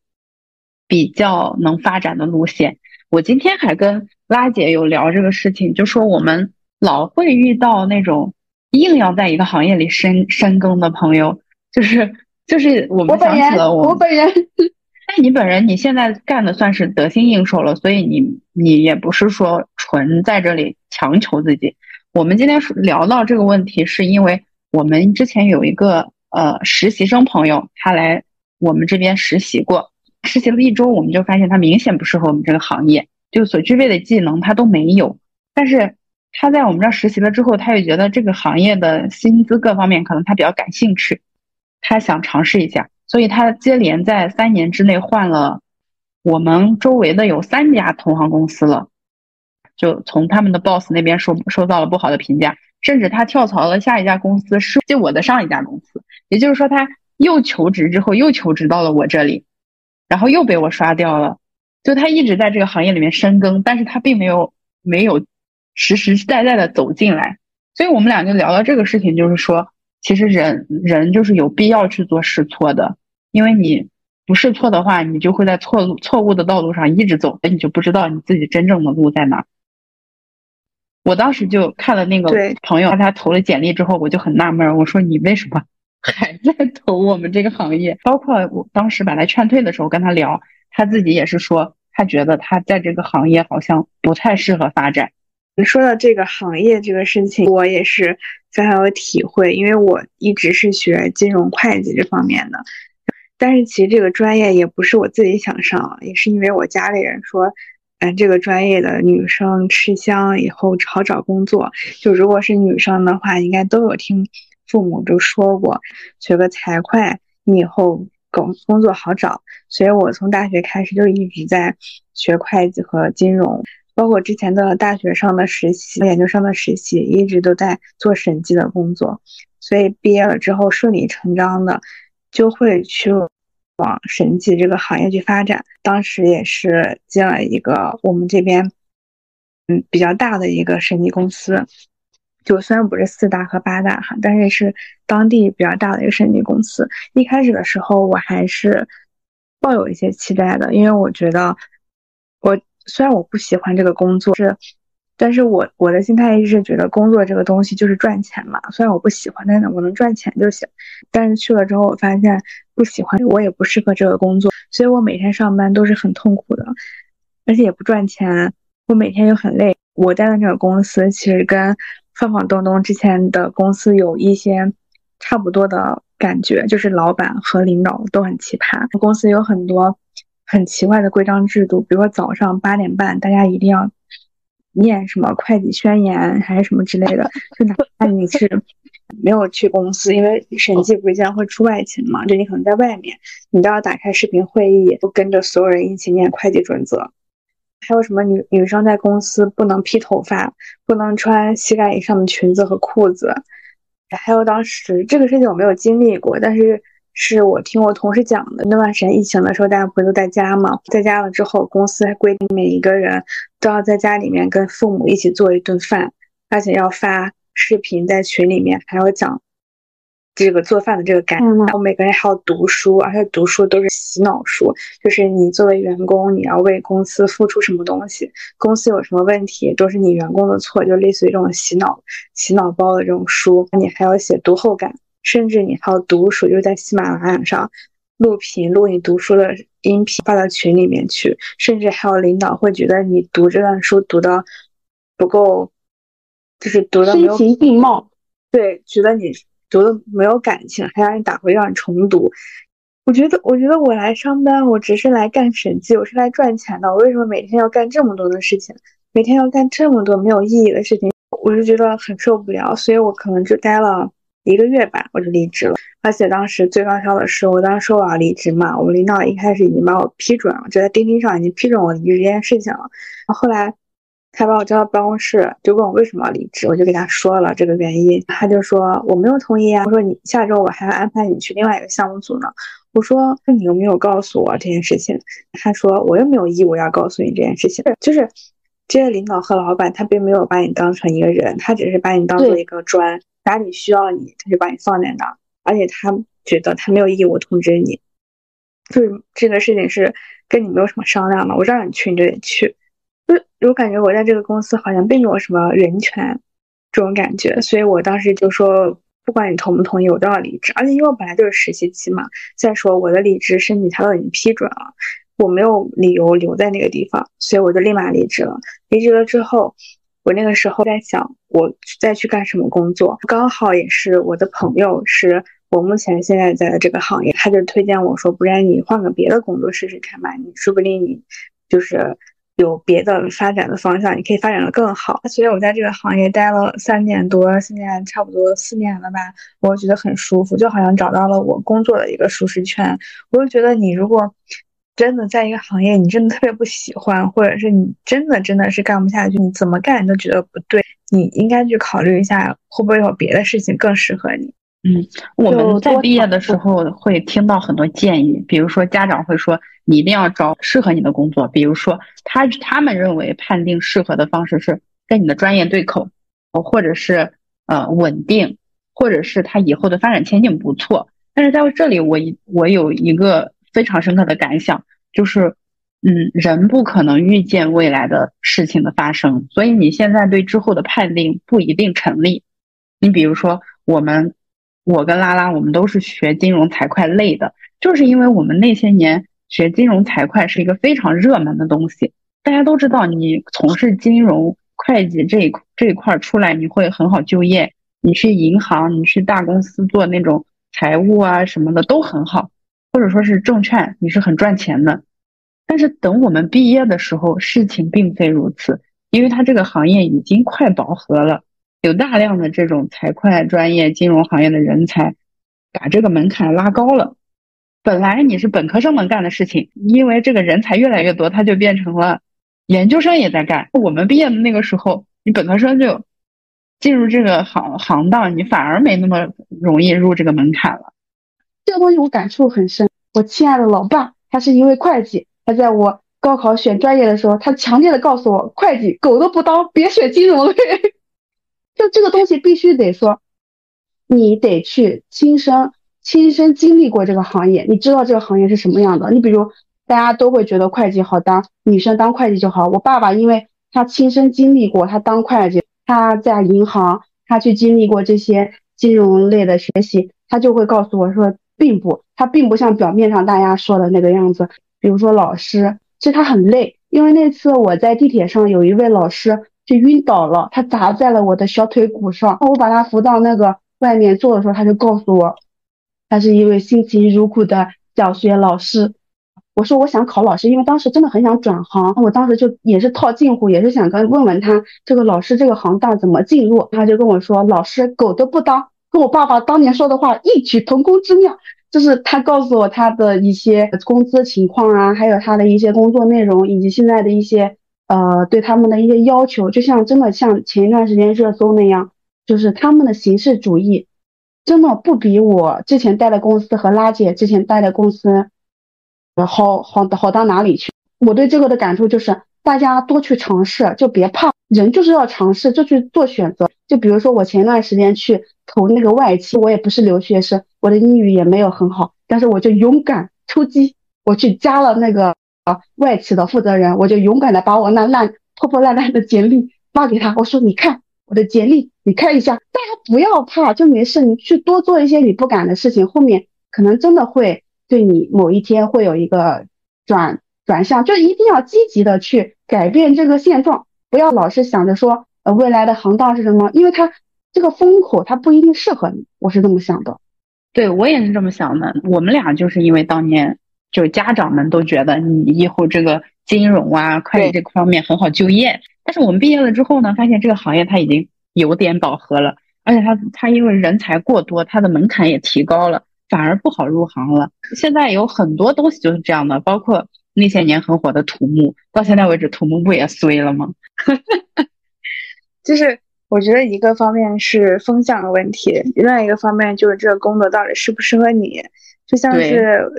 比较能发展的路线。我今天还跟拉姐有聊这个事情，就说我们老会遇到那种硬要在一个行业里深深耕的朋友，就是就是我们想起了我本人。那你本人你现在干的算是得心应手了，所以你你也不是说纯在这里强求自己。我们今天聊到这个问题，是因为我们之前有一个呃实习生朋友，他来我们这边实习过，实习了一周，我们就发现他明显不适合我们这个行业，就所具备的技能他都没有。但是他在我们这儿实习了之后，他又觉得这个行业的薪资各方面可能他比较感兴趣，他想尝试一下。所以他接连在三年之内换了我们周围的有三家同行公司了，就从他们的 boss 那边收收到了不好的评价，甚至他跳槽了下一家公司是就我的上一家公司，也就是说他又求职之后又求职到了我这里，然后又被我刷掉了，就他一直在这个行业里面深耕，但是他并没有没有实实在在的走进来，所以我们俩就聊到这个事情，就是说。其实人人就是有必要去做试错的，因为你不试错的话，你就会在错路错误的道路上一直走，你就不知道你自己真正的路在哪。我当时就看了那个朋友，他投了简历之后，我就很纳闷，我说你为什么 还在投我们这个行业？包括我当时把他劝退的时候，跟他聊，他自己也是说，他觉得他在这个行业好像不太适合发展。说到这个行业这个事情，我也是非常有体会，因为我一直是学金融会计这方面的，但是其实这个专业也不是我自己想上，也是因为我家里人说，嗯，这个专业的女生吃香，以后好找工作。就如果是女生的话，应该都有听父母都说过，学个财会，你以后工工作好找。所以我从大学开始就一直在学会计和金融。包括之前的大学上的实习、研究生的实习，一直都在做审计的工作，所以毕业了之后顺理成章的就会去往审计这个行业去发展。当时也是进了一个我们这边嗯比较大的一个审计公司，就虽然不是四大和八大哈，但是是当地比较大的一个审计公司。一开始的时候我还是抱有一些期待的，因为我觉得我。虽然我不喜欢这个工作，是，但是我我的心态一直觉得工作这个东西就是赚钱嘛。虽然我不喜欢，但是我能赚钱就行。但是去了之后，我发现不喜欢，我也不适合这个工作，所以我每天上班都是很痛苦的，而且也不赚钱。我每天又很累。我待的那个公司其实跟放放东东之前的公司有一些差不多的感觉，就是老板和领导都很奇葩。公司有很多。很奇怪的规章制度，比如说早上八点半，大家一定要念什么会计宣言还是什么之类的，就哪怕你是 没有去公司，因为审计不是经常会出外勤嘛，就你可能在外面，你都要打开视频会议，都跟着所有人一起念会计准则。还有什么女女生在公司不能披头发，不能穿膝盖以上的裙子和裤子。还有当时这个事情我没有经历过，但是。是我听我同事讲的，那段时间疫情的时候，大家不是都在家嘛？在家了之后，公司还规定每一个人都要在家里面跟父母一起做一顿饭，而且要发视频在群里面，还要讲这个做饭的这个感。然后每个人还要读书，而且读书都是洗脑书，就是你作为员工，你要为公司付出什么东西，公司有什么问题都是你员工的错，就类似于这种洗脑洗脑包的这种书。你还要写读后感。甚至你还有读书，就是在喜马拉雅上录屏录你读书的音频发到群里面去，甚至还有领导会觉得你读这段书读的不够，就是读的声情并茂，对，觉得你读的没有感情，还让你打回让你重读。我觉得，我觉得我来上班，我只是来干审计，我是来赚钱的，我为什么每天要干这么多的事情，每天要干这么多没有意义的事情，我就觉得很受不了，所以我可能就待了。一个月吧，我就离职了。而且当时最搞笑的是，我当时说我要离职嘛，我们领导一开始已经把我批准了，就在钉钉上已经批准我离职这件事情了。后来他把我叫到办公室，就问我为什么要离职，我就给他说了这个原因。他就说我没有同意啊。我说你下周我还要安排你去另外一个项目组呢。我说那你又没有告诉我这件事情，他说我又没有义务要告诉你这件事情，就是这些领导和老板他并没有把你当成一个人，他只是把你当做一个砖，哪里需要你他就把你放在那儿，而且他觉得他没有义务通知你，就是这个事情是跟你没有什么商量的，我让你去你就得去，就我感觉我在这个公司好像并没有什么人权这种感觉，所以我当时就说。不管你同不同意，我都要离职。而且因为我本来就是实习期嘛，再说我的离职申请他都已经批准了，我没有理由留在那个地方，所以我就立马离职了。离职了之后，我那个时候在想，我再去干什么工作？刚好也是我的朋友是我目前现在在的这个行业，他就推荐我说，不然你换个别的工作试试看吧，你说不定你就是。有别的发展的方向，你可以发展的更好。所以我在这个行业待了三年多，现在差不多四年了吧，我觉得很舒服，就好像找到了我工作的一个舒适圈。我就觉得，你如果真的在一个行业，你真的特别不喜欢，或者是你真的真的是干不下去，你怎么干你都觉得不对，你应该去考虑一下，会不会有别的事情更适合你。嗯，我们在毕业的时候会听到很多建议，比如说家长会说你一定要找适合你的工作，比如说他他们认为判定适合的方式是跟你的专业对口，或者是呃稳定，或者是他以后的发展前景不错。但是在这里，我我有一个非常深刻的感想，就是嗯，人不可能预见未来的事情的发生，所以你现在对之后的判定不一定成立。你比如说我们。我跟拉拉，我们都是学金融财会类的，就是因为我们那些年学金融财会是一个非常热门的东西。大家都知道，你从事金融会计这一这一块出来，你会很好就业。你去银行，你去大公司做那种财务啊什么的都很好，或者说是证券，你是很赚钱的。但是等我们毕业的时候，事情并非如此，因为它这个行业已经快饱和了。有大量的这种财会专业、金融行业的人才，把这个门槛拉高了。本来你是本科生能干的事情，因为这个人才越来越多，它就变成了研究生也在干。我们毕业的那个时候，你本科生就进入这个行行当，你反而没那么容易入这个门槛了。这个东西我感触很深。我亲爱的老爸，他是一位会计，他在我高考选专业的时候，他强烈的告诉我，会计狗都不当，别选金融类。就这个东西必须得说，你得去亲身亲身经历过这个行业，你知道这个行业是什么样的。你比如大家都会觉得会计好当，女生当会计就好。我爸爸因为他亲身经历过，他当会计，他在银行，他去经历过这些金融类的学习，他就会告诉我说，并不，他并不像表面上大家说的那个样子。比如说老师，其实他很累，因为那次我在地铁上有一位老师。就晕倒了，他砸在了我的小腿骨上。我把他扶到那个外面坐的时候，他就告诉我，他是一位辛勤如苦的小学老师。我说我想考老师，因为当时真的很想转行。我当时就也是套近乎，也是想跟问问他这个老师这个行当怎么进入。他就跟我说，老师狗都不当，跟我爸爸当年说的话异曲同工之妙。就是他告诉我他的一些工资情况啊，还有他的一些工作内容，以及现在的一些。呃，对他们的一些要求，就像真的像前一段时间热搜那样，就是他们的形式主义，真的不比我之前待的公司和拉姐之前待的公司，好好好到哪里去。我对这个的感触就是，大家多去尝试，就别怕，人就是要尝试，就去做选择。就比如说我前段时间去投那个外企，我也不是留学生，我的英语也没有很好，但是我就勇敢出击，我去加了那个啊。外企的负责人，我就勇敢的把我那烂破破烂烂的简历 发给他，我说：“你看我的简历，你看一下。”大家不要怕，就没事，你去多做一些你不敢的事情，后面可能真的会对你某一天会有一个转转向，就一定要积极的去改变这个现状，不要老是想着说呃未来的行当是什么，因为它这个风口它不一定适合你，我是这么想的。对我也是这么想的，我们俩就是因为当年。就是家长们都觉得你以后这个金融啊、会计这个方面很好就业，但是我们毕业了之后呢，发现这个行业它已经有点饱和了，而且它它因为人才过多，它的门槛也提高了，反而不好入行了。现在有很多东西就是这样的，包括那些年很火的土木，到现在为止土木不也衰了吗？就是我觉得一个方面是风向的问题，另外一个方面就是这个工作到底适不适合你。就像是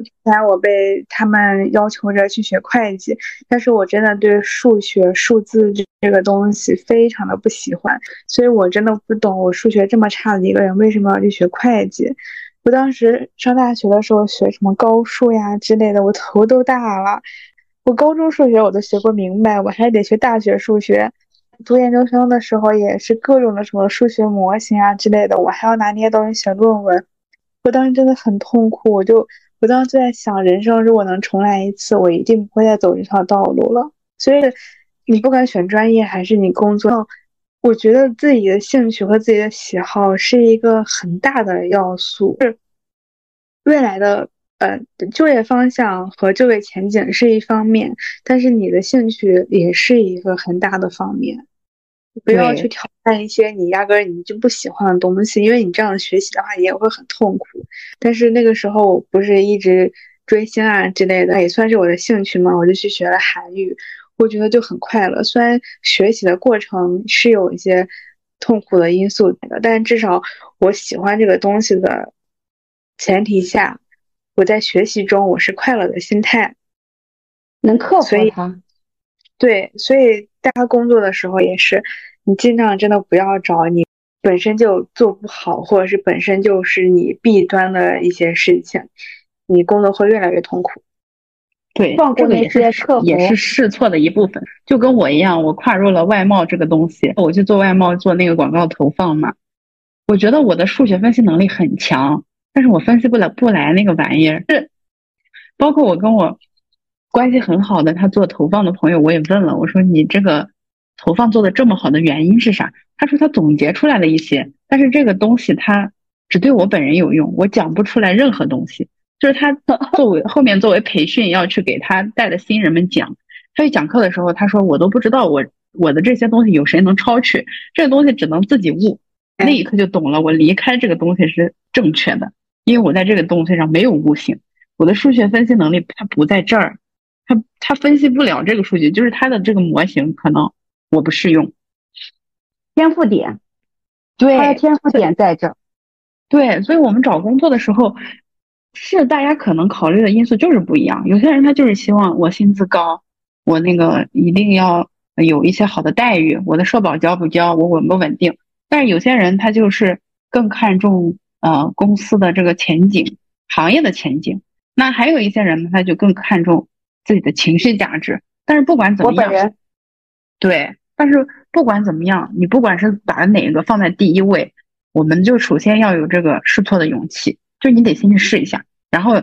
之前我被他们要求着去学会计，但是我真的对数学、数字这个东西非常的不喜欢，所以我真的不懂我数学这么差的一个人为什么要去学会计。我当时上大学的时候学什么高数呀之类的，我头都大了。我高中数学我都学不明白，我还得学大学数学。读研究生的时候也是各种的什么数学模型啊之类的，我还要拿那些东西写论文。我当时真的很痛苦，我就我当时就在想，人生如果能重来一次，我一定不会再走这条道路了。所以，你不管选专业还是你工作，我觉得自己的兴趣和自己的喜好是一个很大的要素。是未来的。呃，就业方向和就业前景是一方面，但是你的兴趣也是一个很大的方面。不要去挑战一些你压根儿你就不喜欢的东西，因为你这样学习的话也会很痛苦。但是那个时候我不是一直追星啊之类的，也算是我的兴趣嘛，我就去学了韩语，我觉得就很快乐。虽然学习的过程是有一些痛苦的因素的，但至少我喜欢这个东西的前提下。我在学习中，我是快乐的心态，能克服它。对，所以大家工作的时候也是，你尽量真的不要找你本身就做不好，或者是本身就是你弊端的一些事情，你工作会越来越痛苦。对，这个也是也是试错的一部分。就跟我一样，我跨入了外贸这个东西，我去做外贸，做那个广告投放嘛。我觉得我的数学分析能力很强。但是我分析不了不来那个玩意儿，是包括我跟我关系很好的他做投放的朋友，我也问了，我说你这个投放做的这么好的原因是啥？他说他总结出来了一些，但是这个东西他只对我本人有用，我讲不出来任何东西。就是他作为后面作为培训要去给他带的新人们讲，他去讲课的时候，他说我都不知道我我的这些东西有谁能抄去，这个东西只能自己悟。那一刻就懂了，我离开这个东西是正确的。因为我在这个东西上没有悟性，我的数学分析能力它不在这儿，它它分析不了这个数据，就是它的这个模型可能我不适用。天赋点，对，它的天赋点在这儿。对，所以我们找工作的时候，是大家可能考虑的因素就是不一样。有些人他就是希望我薪资高，我那个一定要有一些好的待遇，我的社保交不交，我稳不稳定。但是有些人他就是更看重。呃，公司的这个前景，行业的前景，那还有一些人呢，他就更看重自己的情绪价值。但是不管怎么样，对，但是不管怎么样，你不管是把哪个放在第一位，我们就首先要有这个试错的勇气，就你得先去试一下，然后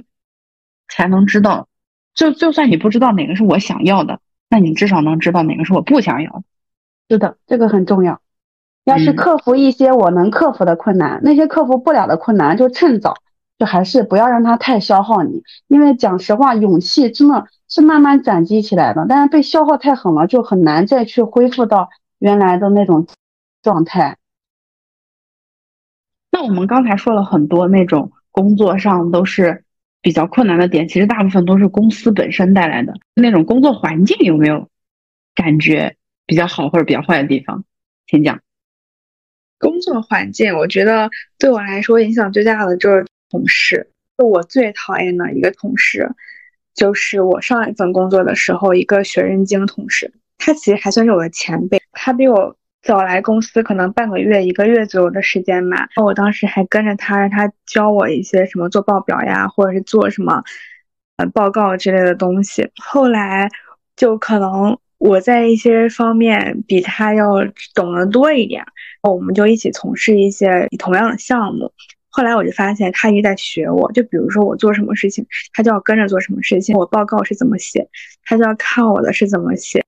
才能知道。就就算你不知道哪个是我想要的，那你至少能知道哪个是我不想要的。是的，这个很重要。要是克服一些我能克服的困难，那些克服不了的困难就趁早，就还是不要让它太消耗你。因为讲实话，勇气真的是慢慢攒积起来的，但是被消耗太狠了，就很难再去恢复到原来的那种状态。那我们刚才说了很多那种工作上都是比较困难的点，其实大部分都是公司本身带来的那种工作环境有没有感觉比较好或者比较坏的地方？请讲。工作环境，我觉得对我来说影响最大的就是同事。就我最讨厌的一个同事，就是我上一份工作的时候一个学人精同事。他其实还算是我的前辈，他比我早来公司可能半个月、一个月左右的时间嘛。我当时还跟着他，让他教我一些什么做报表呀，或者是做什么呃报告之类的东西。后来就可能。我在一些方面比他要懂得多一点，我们就一起从事一些同样的项目。后来我就发现他一直在学我，就比如说我做什么事情，他就要跟着做什么事情；我报告是怎么写，他就要看我的是怎么写。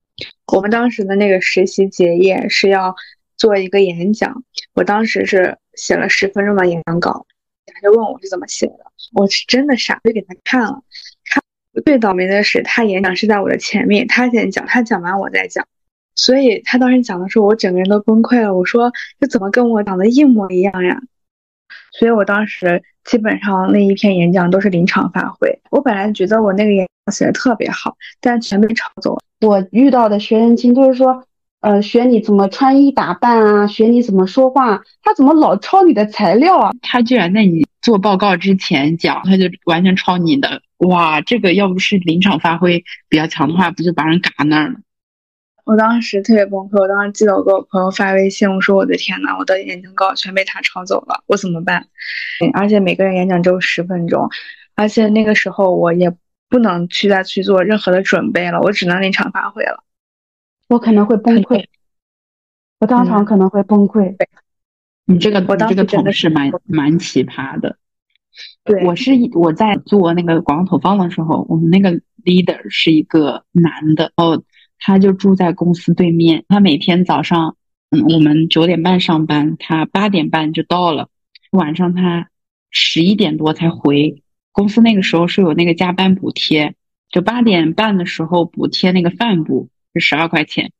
我们当时的那个实习结业是要做一个演讲，我当时是写了十分钟的演讲稿，他就问我是怎么写的，我是真的傻，就给他看了。他最倒霉的是，他演讲是在我的前面，他先讲，他讲完我再讲，所以他当时讲的时候，我整个人都崩溃了。我说，这怎么跟我讲的一模一样呀？所以我当时基本上那一篇演讲都是临场发挥。我本来觉得我那个演讲写的特别好，但全被抄走了。我遇到的学员精都是说，呃，学你怎么穿衣打扮啊，学你怎么说话，他怎么老抄你的材料啊？他居然在你做报告之前讲，他就完全抄你的，哇，这个要不是临场发挥比较强的话，不就把人嘎那儿了？我当时特别崩溃，我当时记得我给我朋友发微信，我说我的天呐，我的演讲稿全被他抄走了，我怎么办？而且每个人演讲只有十分钟，而且那个时候我也不能去再去做任何的准备了，我只能临场发挥了。我可能会崩溃，我当场可能会崩溃。你这个我当这个真的同事蛮蛮奇葩的。对，我是一我在做那个广告投放的时候，我们那个 leader 是一个男的，哦，他就住在公司对面。他每天早上，嗯，我们九点半上班，他八点半就到了，晚上他十一点多才回。公司那个时候是有那个加班补贴，就八点半的时候补贴那个饭补是十二块钱，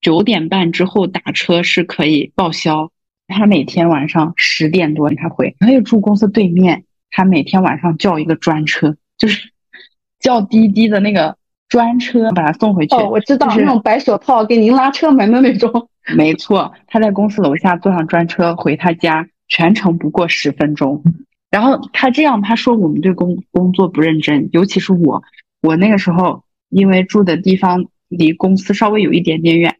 九点半之后打车是可以报销。他每天晚上十点多才回，他就住公司对面。他每天晚上叫一个专车，就是叫滴滴的那个专车把他送回去。哦，我知道就是那种白手套给您拉车门的那种。没错，他在公司楼下坐上专车回他家，全程不过十分钟。然后他这样，他说我们对工工作不认真，尤其是我，我那个时候因为住的地方离公司稍微有一点点远，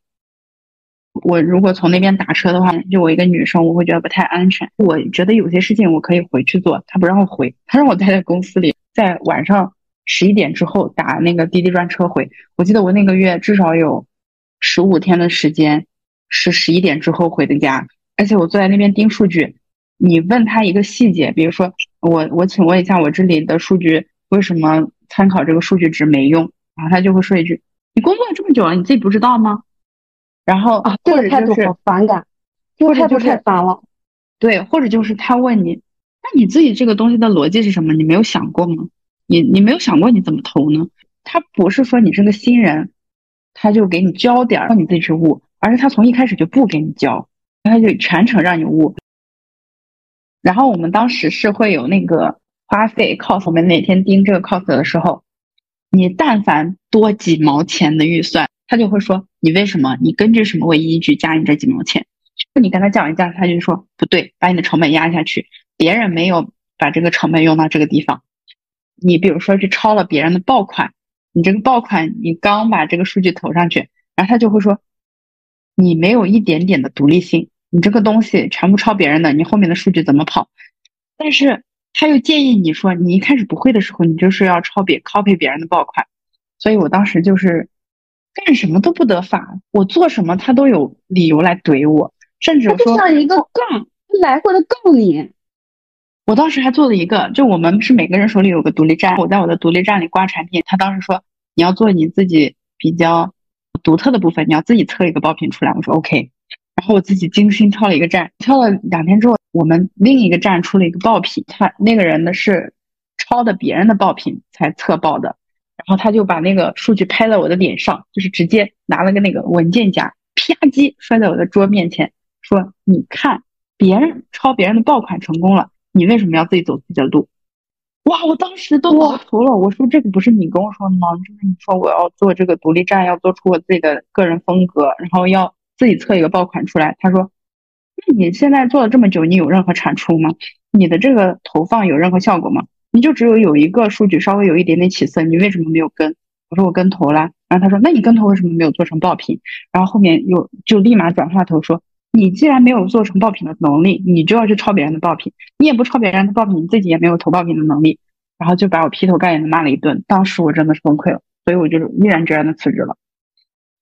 我如果从那边打车的话，就我一个女生，我会觉得不太安全。我觉得有些事情我可以回去做，他不让我回，他让我待在公司里，在晚上十一点之后打那个滴滴专车回。我记得我那个月至少有十五天的时间是十一点之后回的家，而且我坐在那边盯数据。你问他一个细节，比如说我我请问一下，我这里的数据为什么参考这个数据值没用？然后他就会说一句：“你工作这么久了，你自己不知道吗？”然后啊，这个态度好反感，这个态度太烦了。对，或者就是他问你，那你自己这个东西的逻辑是什么？你没有想过吗？你你没有想过你怎么投呢？他不是说你是个新人，他就给你教点儿让你自己去悟，而是他从一开始就不给你教，他就全程让你悟。然后我们当时是会有那个花费 cost，我们每天盯这个 cost 的时候，你但凡多几毛钱的预算，他就会说你为什么？你根据什么为依据加你这几毛钱？你跟他讲一讲，他就说不对，把你的成本压下去。别人没有把这个成本用到这个地方，你比如说去抄了别人的爆款，你这个爆款你刚把这个数据投上去，然后他就会说你没有一点点的独立性，你这个东西全部抄别人的，你后面的数据怎么跑？但是他又建议你说，你一开始不会的时候，你就是要抄别 copy 别人的爆款。所以我当时就是干什么都不得法，我做什么他都有理由来怼我，甚至他就说像一个杠，来回的杠你。我当时还做了一个，就我们是每个人手里有个独立站，我在我的独立站里挂产品。他当时说你要做你自己比较独特的部分，你要自己测一个爆品出来。我说 OK，然后我自己精心挑了一个站，挑了两天之后，我们另一个站出了一个爆品，他那个人呢是抄的别人的爆品才测爆的，然后他就把那个数据拍在我的脸上，就是直接拿了个那个文件夹，啪叽摔在我的桌面前，说你看别人抄别人的爆款成功了。你为什么要自己走自己的路？哇！我当时都毛头了。我说这个不是你跟我说的吗？就是你说我要做这个独立站，要做出我自己的个人风格，然后要自己测一个爆款出来。他说：“那你现在做了这么久，你有任何产出吗？你的这个投放有任何效果吗？你就只有有一个数据稍微有一点点起色，你为什么没有跟？”我说：“我跟投了。”然后他说：“那你跟投为什么没有做成爆品？”然后后面又就立马转话头说。你既然没有做成爆品的能力，你就要去抄别人的爆品。你也不抄别人的爆品，你自己也没有投爆品的能力，然后就把我劈头盖脸的骂了一顿。当时我真的是崩溃了，所以我就毅然决然的辞职了。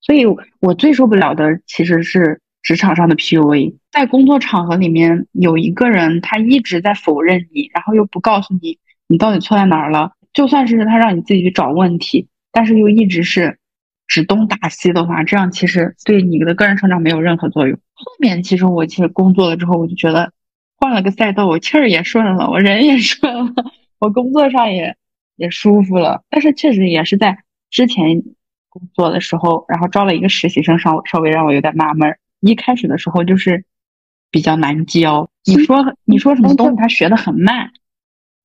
所以我最受不了的其实是职场上的 PUA，在工作场合里面有一个人他一直在否认你，然后又不告诉你你到底错在哪儿了。就算是他让你自己去找问题，但是又一直是指东打西的话，这样其实对你的个人成长没有任何作用。后面其实我其实工作了之后，我就觉得换了个赛道，我气儿也顺了，我人也顺了，我工作上也也舒服了。但是确实也是在之前工作的时候，然后招了一个实习生，稍稍微让我有点纳闷儿。一开始的时候就是比较难教，你说你说什么东西他学的很慢，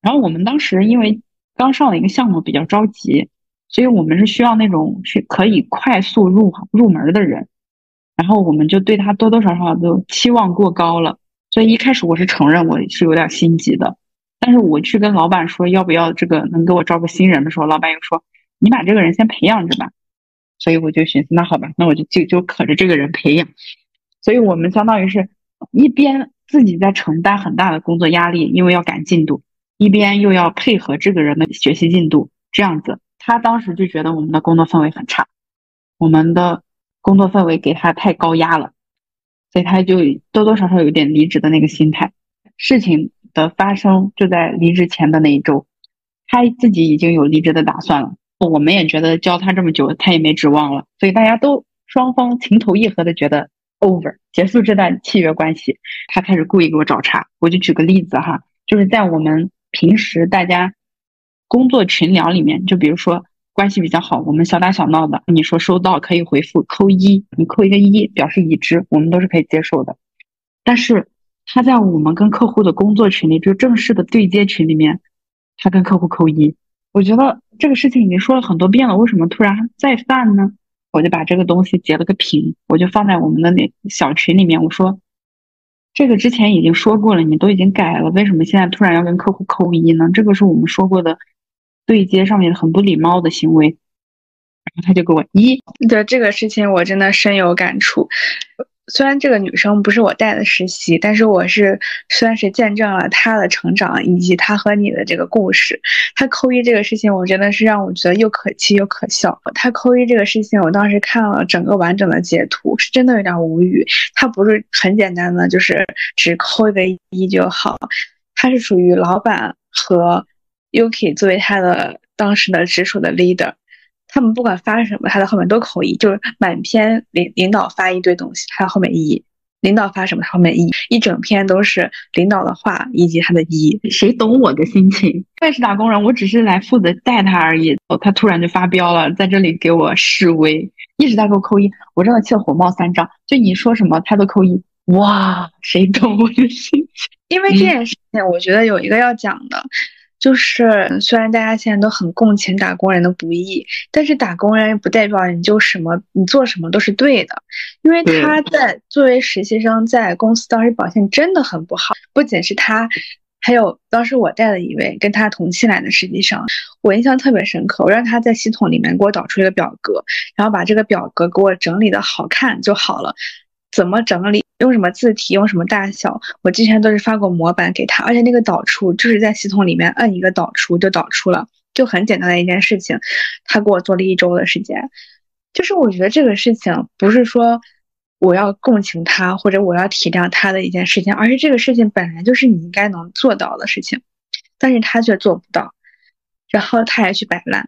然后我们当时因为刚上了一个项目比较着急，所以我们是需要那种是可以快速入入门的人。然后我们就对他多多少少都期望过高了，所以一开始我是承认我是有点心急的。但是我去跟老板说要不要这个能给我招个新人的时候，老板又说你把这个人先培养着吧。所以我就寻思，那好吧，那我就就就可着这个人培养。所以我们相当于是一边自己在承担很大的工作压力，因为要赶进度，一边又要配合这个人的学习进度，这样子。他当时就觉得我们的工作氛围很差，我们的工作氛围给他太高压了，所以他就多多少少有点离职的那个心态。事情的发生就在离职前的那一周，他自己已经有离职的打算了。我们也觉得教他这么久，他也没指望了，所以大家都双方情投意合的觉得 over 结束这段契约关系。他开始故意给我找茬，我就举个例子哈，就是在我们平时大家工作群聊里面，就比如说关系比较好，我们小打小闹的，你说收到可以回复扣一，你扣一个一表示已知，我们都是可以接受的。但是他在我们跟客户的工作群里，就正式的对接群里面，他跟客户扣一。我觉得这个事情已经说了很多遍了，为什么突然再犯呢？我就把这个东西截了个屏，我就放在我们的那小群里面。我说，这个之前已经说过了，你都已经改了，为什么现在突然要跟客户扣一呢？这个是我们说过的对接上面很不礼貌的行为。然后他就给我一，对这个事情我真的深有感触。虽然这个女生不是我带的实习，但是我是算是见证了她的成长以及她和你的这个故事。她扣一这个事情，我真的是让我觉得又可气又可笑。她扣一这个事情，我当时看了整个完整的截图，是真的有点无语。她不是很简单的，就是只扣一个一就好。她是属于老板和 Yuki 作为他的当时的直属的 leader。他们不管发什么，他在后面都扣一，就是满篇领领导发一堆东西，他后面一；领导发什么，他后面一，一整篇都是领导的话以及他的一。谁懂我的心情？我也是打工人，我只是来负责带他而已。哦，他突然就发飙了，在这里给我示威，一直在给我扣一，我真的气得火冒三丈。就你说什么，他都扣一。哇，谁懂我的心情？因为这件事情，我觉得有一个要讲的。就是虽然大家现在都很共情打工人的不易，但是打工人不代表你就什么你做什么都是对的，因为他在作为实习生在公司当时表现真的很不好，不仅是他，还有当时我带的一位跟他同期来的实习生，我印象特别深刻，我让他在系统里面给我导出一个表格，然后把这个表格给我整理的好看就好了。怎么整理？用什么字体？用什么大小？我之前都是发过模板给他，而且那个导出就是在系统里面摁一个导出就导出了，就很简单的一件事情。他给我做了一周的时间，就是我觉得这个事情不是说我要共情他或者我要体谅他的一件事情，而是这个事情本来就是你应该能做到的事情，但是他却做不到，然后他还去摆烂，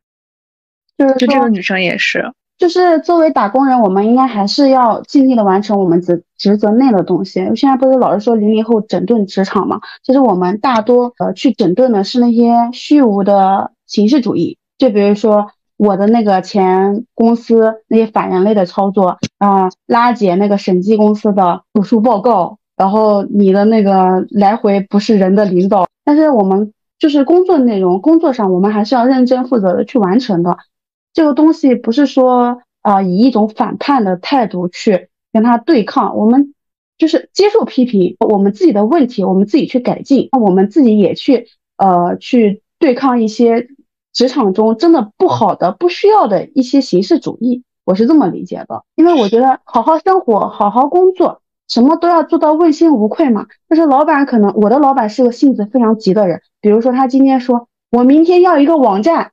就这个女生也是。就是作为打工人，我们应该还是要尽力的完成我们职职责内的东西。现在不是老是说零零后整顿职场嘛？其实我们大多呃去整顿的是那些虚无的形式主义。就比如说我的那个前公司那些反人类的操作啊，拉解那个审计公司的读书报告，然后你的那个来回不是人的领导。但是我们就是工作内容，工作上我们还是要认真负责的去完成的。这个东西不是说啊，以一种反叛的态度去跟他对抗，我们就是接受批评，我们自己的问题我们自己去改进，那我们自己也去呃去对抗一些职场中真的不好的、不需要的一些形式主义，我是这么理解的。因为我觉得好好生活、好好工作，什么都要做到问心无愧嘛。但是老板可能我的老板是个性子非常急的人，比如说他今天说我明天要一个网站。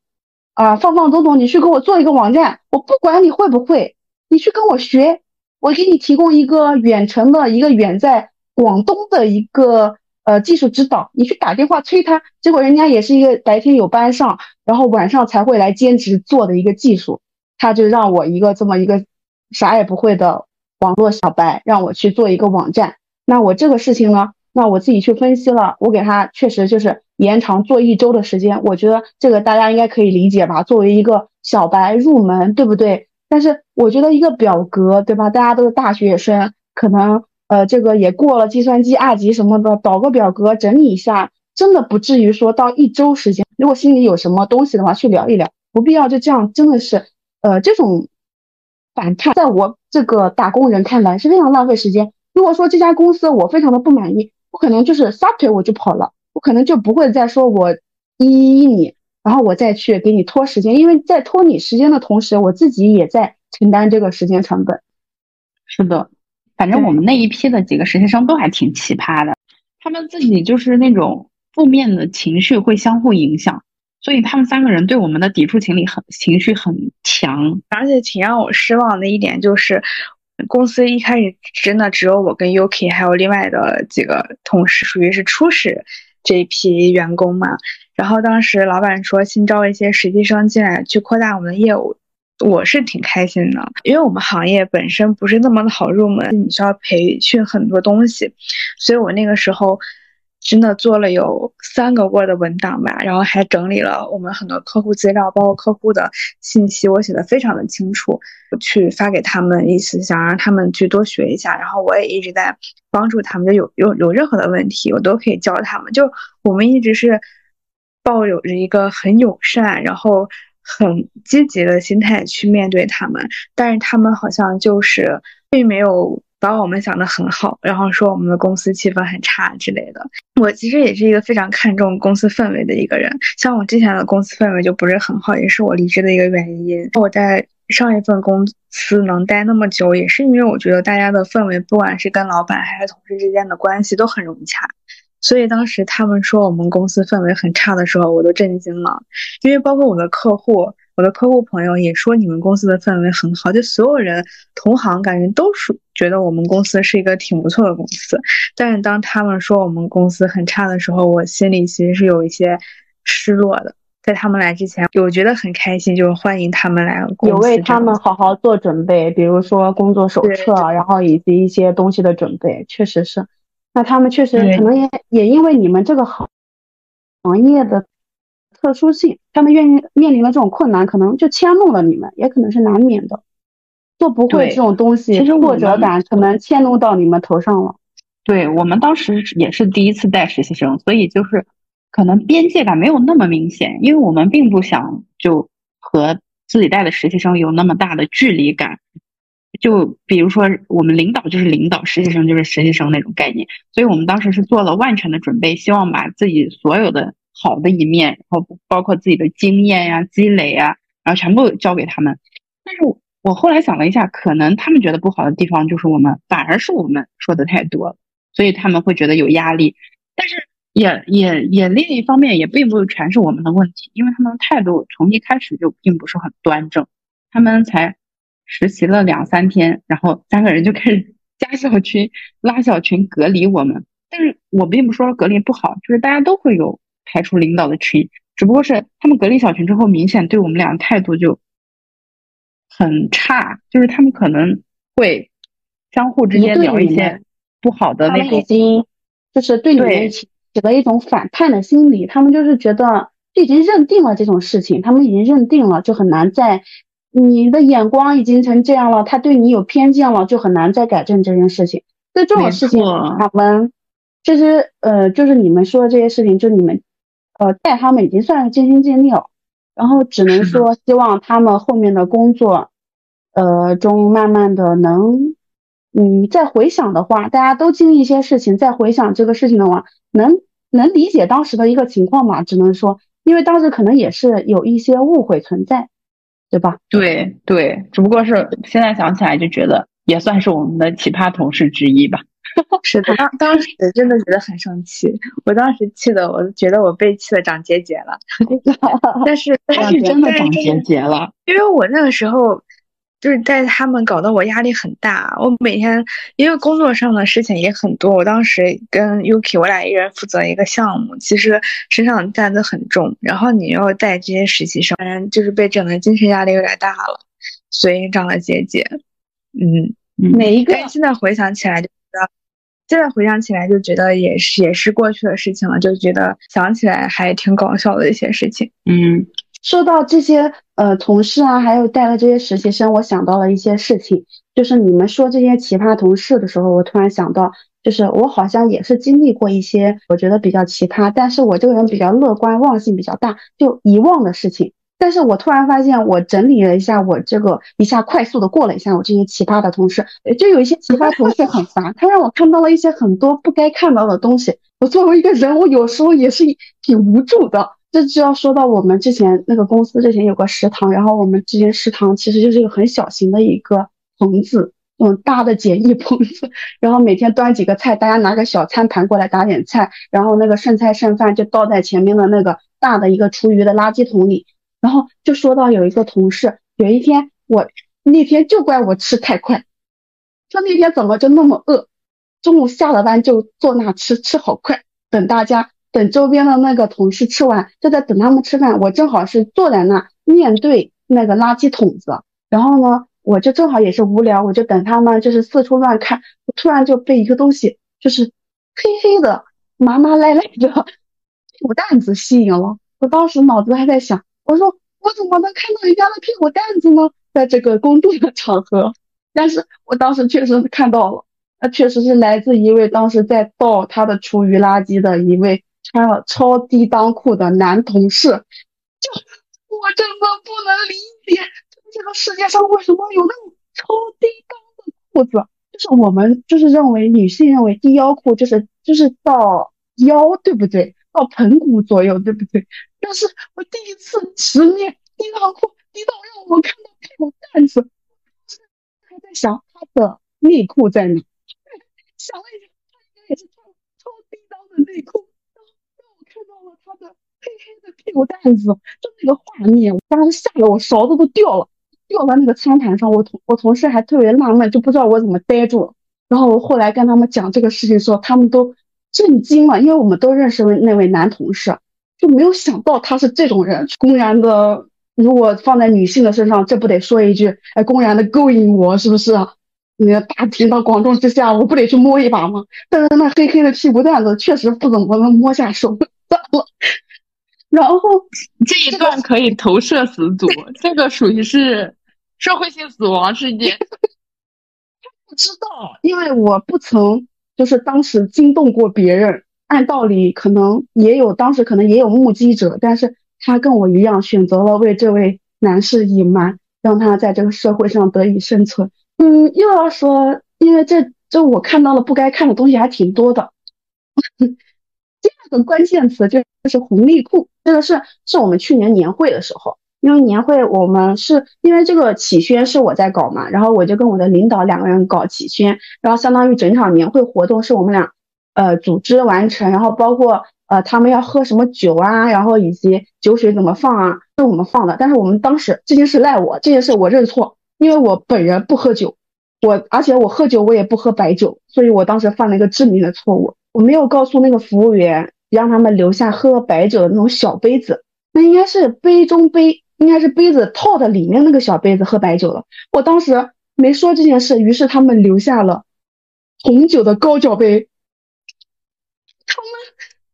啊，放放总总，你去给我做一个网站，我不管你会不会，你去跟我学，我给你提供一个远程的一个远在广东的一个呃技术指导，你去打电话催他，结果人家也是一个白天有班上，然后晚上才会来兼职做的一个技术，他就让我一个这么一个啥也不会的网络小白，让我去做一个网站，那我这个事情呢，那我自己去分析了，我给他确实就是。延长做一周的时间，我觉得这个大家应该可以理解吧？作为一个小白入门，对不对？但是我觉得一个表格，对吧？大家都是大学生，可能呃这个也过了计算机二级什么的，导个表格整理一下，真的不至于说到一周时间。如果心里有什么东西的话，去聊一聊，不必要就这样，真的是呃这种反叛，在我这个打工人看来是非常浪费时间。如果说这家公司我非常的不满意，我可能就是撒腿我就跑了，我可能就不会再说我依依你，然后我再去给你拖时间，因为在拖你时间的同时，我自己也在承担这个时间成本。是的，反正我们那一批的几个实习生都还挺奇葩的，他们自己就是那种负面的情绪会相互影响。所以他们三个人对我们的抵触情理很情绪很强，而且挺让我失望的一点就是，公司一开始真的只有我跟 Yuki 还有另外的几个同事，属于是初始这一批员工嘛。然后当时老板说新招一些实习生进来去扩大我们的业务，我是挺开心的，因为我们行业本身不是那么的好入门，你需要培训很多东西，所以我那个时候。真的做了有三个 Word 文档吧，然后还整理了我们很多客户资料，包括客户的信息，我写的非常的清楚，去发给他们，意思想让他们去多学一下。然后我也一直在帮助他们，就有有有任何的问题，我都可以教他们。就我们一直是抱有着一个很友善，然后很积极的心态去面对他们，但是他们好像就是并没有。把我们想的很好，然后说我们的公司气氛很差之类的。我其实也是一个非常看重公司氛围的一个人，像我之前的公司氛围就不是很好，也是我离职的一个原因。我在上一份公司能待那么久，也是因为我觉得大家的氛围，不管是跟老板还是同事之间的关系都很融洽。所以当时他们说我们公司氛围很差的时候，我都震惊了，因为包括我的客户。我的客户朋友也说你们公司的氛围很好，就所有人同行感觉都是觉得我们公司是一个挺不错的公司。但是当他们说我们公司很差的时候，我心里其实是有一些失落的。在他们来之前，我觉得很开心，就是欢迎他们来公司，有为他们好好做准备，比如说工作手册，然后以及一些东西的准备，确实是。那他们确实可能也也因为你们这个行行业的。特殊性，他们愿意面临了这种困难，可能就迁怒了你们，也可能是难免的。做不会这种东西，其实挫折感可能迁怒到你们头上了。对我们当时也是第一次带实习生，所以就是可能边界感没有那么明显，因为我们并不想就和自己带的实习生有那么大的距离感。就比如说，我们领导就是领导，实习生就是实习生那种概念，所以我们当时是做了万全的准备，希望把自己所有的。好的一面，然后包括自己的经验呀、积累呀，然后全部交给他们。但是我后来想了一下，可能他们觉得不好的地方就是我们，反而是我们说的太多，所以他们会觉得有压力。但是也也也另一方面，也并不全是我们的问题，因为他们的态度从一开始就并不是很端正。他们才实习了两三天，然后三个人就开始 加小群、拉小群、隔离我们。但是我并不说隔离不好，就是大家都会有。排除领导的群，只不过是他们隔离小群之后，明显对我们俩的态度就很差，就是他们可能会相互之间聊一些不好的那种，已经就是对你们起起了一种反叛的心理，他们就是觉得就已经认定了这种事情，他们已经认定了，就很难再你的眼光已经成这样了，他对你有偏见了，就很难再改正这件事情。对这种事情，我们其实呃，就是你们说的这些事情，就你们。呃，带他们已经算是尽心尽力了，然后只能说希望他们后面的工作，呃中慢慢的能，嗯，再回想的话，大家都经历一些事情，再回想这个事情的话，能能理解当时的一个情况嘛？只能说，因为当时可能也是有一些误会存在，对吧？对对，只不过是现在想起来就觉得也算是我们的奇葩同事之一吧。是的，当当时真的觉得很生气，我当时气的，我觉得我被气的长结节了。但是 但是真的长结节了，因为我那个时候就是带他们，搞得我压力很大。我每天因为工作上的事情也很多，我当时跟 Yuki 我俩一人负责一个项目，其实身上担子很重。然后你又带这些实习生，就是被整的精神压力有点大了，所以长了结节。嗯，每一个现在回想起来就觉得。现在回想起来，就觉得也是也是过去的事情了，就觉得想起来还挺搞笑的一些事情。嗯，说到这些呃同事啊，还有带了这些实习生，我想到了一些事情。就是你们说这些奇葩同事的时候，我突然想到，就是我好像也是经历过一些我觉得比较奇葩，但是我这个人比较乐观，忘性比较大，就遗忘的事情。但是我突然发现，我整理了一下，我这个一下快速的过了一下我这些奇葩的同事，就有一些奇葩同事很烦，他让我看到了一些很多不该看到的东西。我作为一个人，我有时候也是挺无助的。这就要说到我们之前那个公司之前有个食堂，然后我们之前食堂其实就是一个很小型的一个棚子，那种大的简易棚子，然后每天端几个菜，大家拿个小餐盘过来打点菜，然后那个剩菜剩饭就倒在前面的那个大的一个厨余的垃圾桶里。然后就说到有一个同事，有一天我那天就怪我吃太快，说那天怎么就那么饿，中午下了班就坐那吃，吃好快，等大家等周边的那个同事吃完，就在等他们吃饭。我正好是坐在那面对那个垃圾桶子，然后呢，我就正好也是无聊，我就等他们就是四处乱看，我突然就被一个东西就是黑黑的麻麻赖赖的 屁股蛋子吸引了，我当时脑子还在想。我说我怎么能看到人家的屁股蛋子呢？在这个公众的场合，但是我当时确实看到了，那确实是来自一位当时在倒他的厨余垃圾的一位穿了超低裆裤的男同事。就我真的不能理解，这个世界上为什么有那种超低裆的裤子？就是我们就是认为女性认为低腰裤就是就是到腰，对不对？到盆骨左右，对不对？但是我第一次直面低裆裤，低到让我看到屁股蛋子，还在想他的内裤在哪？想了一下，他应该也是穿超低裆的内裤，让我看到了他的黑黑的屁股蛋子，就那个画面，我当时吓得我勺子都掉了，掉在那个餐盘上。我同我同事还特别纳闷，就不知道我怎么呆住了。然后我后来跟他们讲这个事情的时候，他们都。震惊了，因为我们都认识那位男同事，就没有想到他是这种人，公然的。如果放在女性的身上，这不得说一句，哎，公然的勾引我，是不是？那个大庭的广众之下，我不得去摸一把吗？但是那黑黑的屁股蛋子确实不怎么能摸下手，算了。然后这一段可以投射死组，这个属于是社会性死亡事件。不知道，因为我不曾。就是当时惊动过别人，按道理可能也有，当时可能也有目击者，但是他跟我一样选择了为这位男士隐瞒，让他在这个社会上得以生存。嗯，又要说，因为这这我看到了不该看的东西还挺多的。第二个关键词就是红利库，这个是是我们去年年会的时候。因为年会，我们是因为这个启宣是我在搞嘛，然后我就跟我的领导两个人搞启宣，然后相当于整场年会活动是我们俩，呃，组织完成，然后包括呃他们要喝什么酒啊，然后以及酒水怎么放啊，是我们放的。但是我们当时这件事赖我，这件事我认错，因为我本人不喝酒，我而且我喝酒我也不喝白酒，所以我当时犯了一个致命的错误，我没有告诉那个服务员让他们留下喝白酒的那种小杯子，那应该是杯中杯。应该是杯子套的里面那个小杯子喝白酒了。我当时没说这件事，于是他们留下了红酒的高脚杯。他们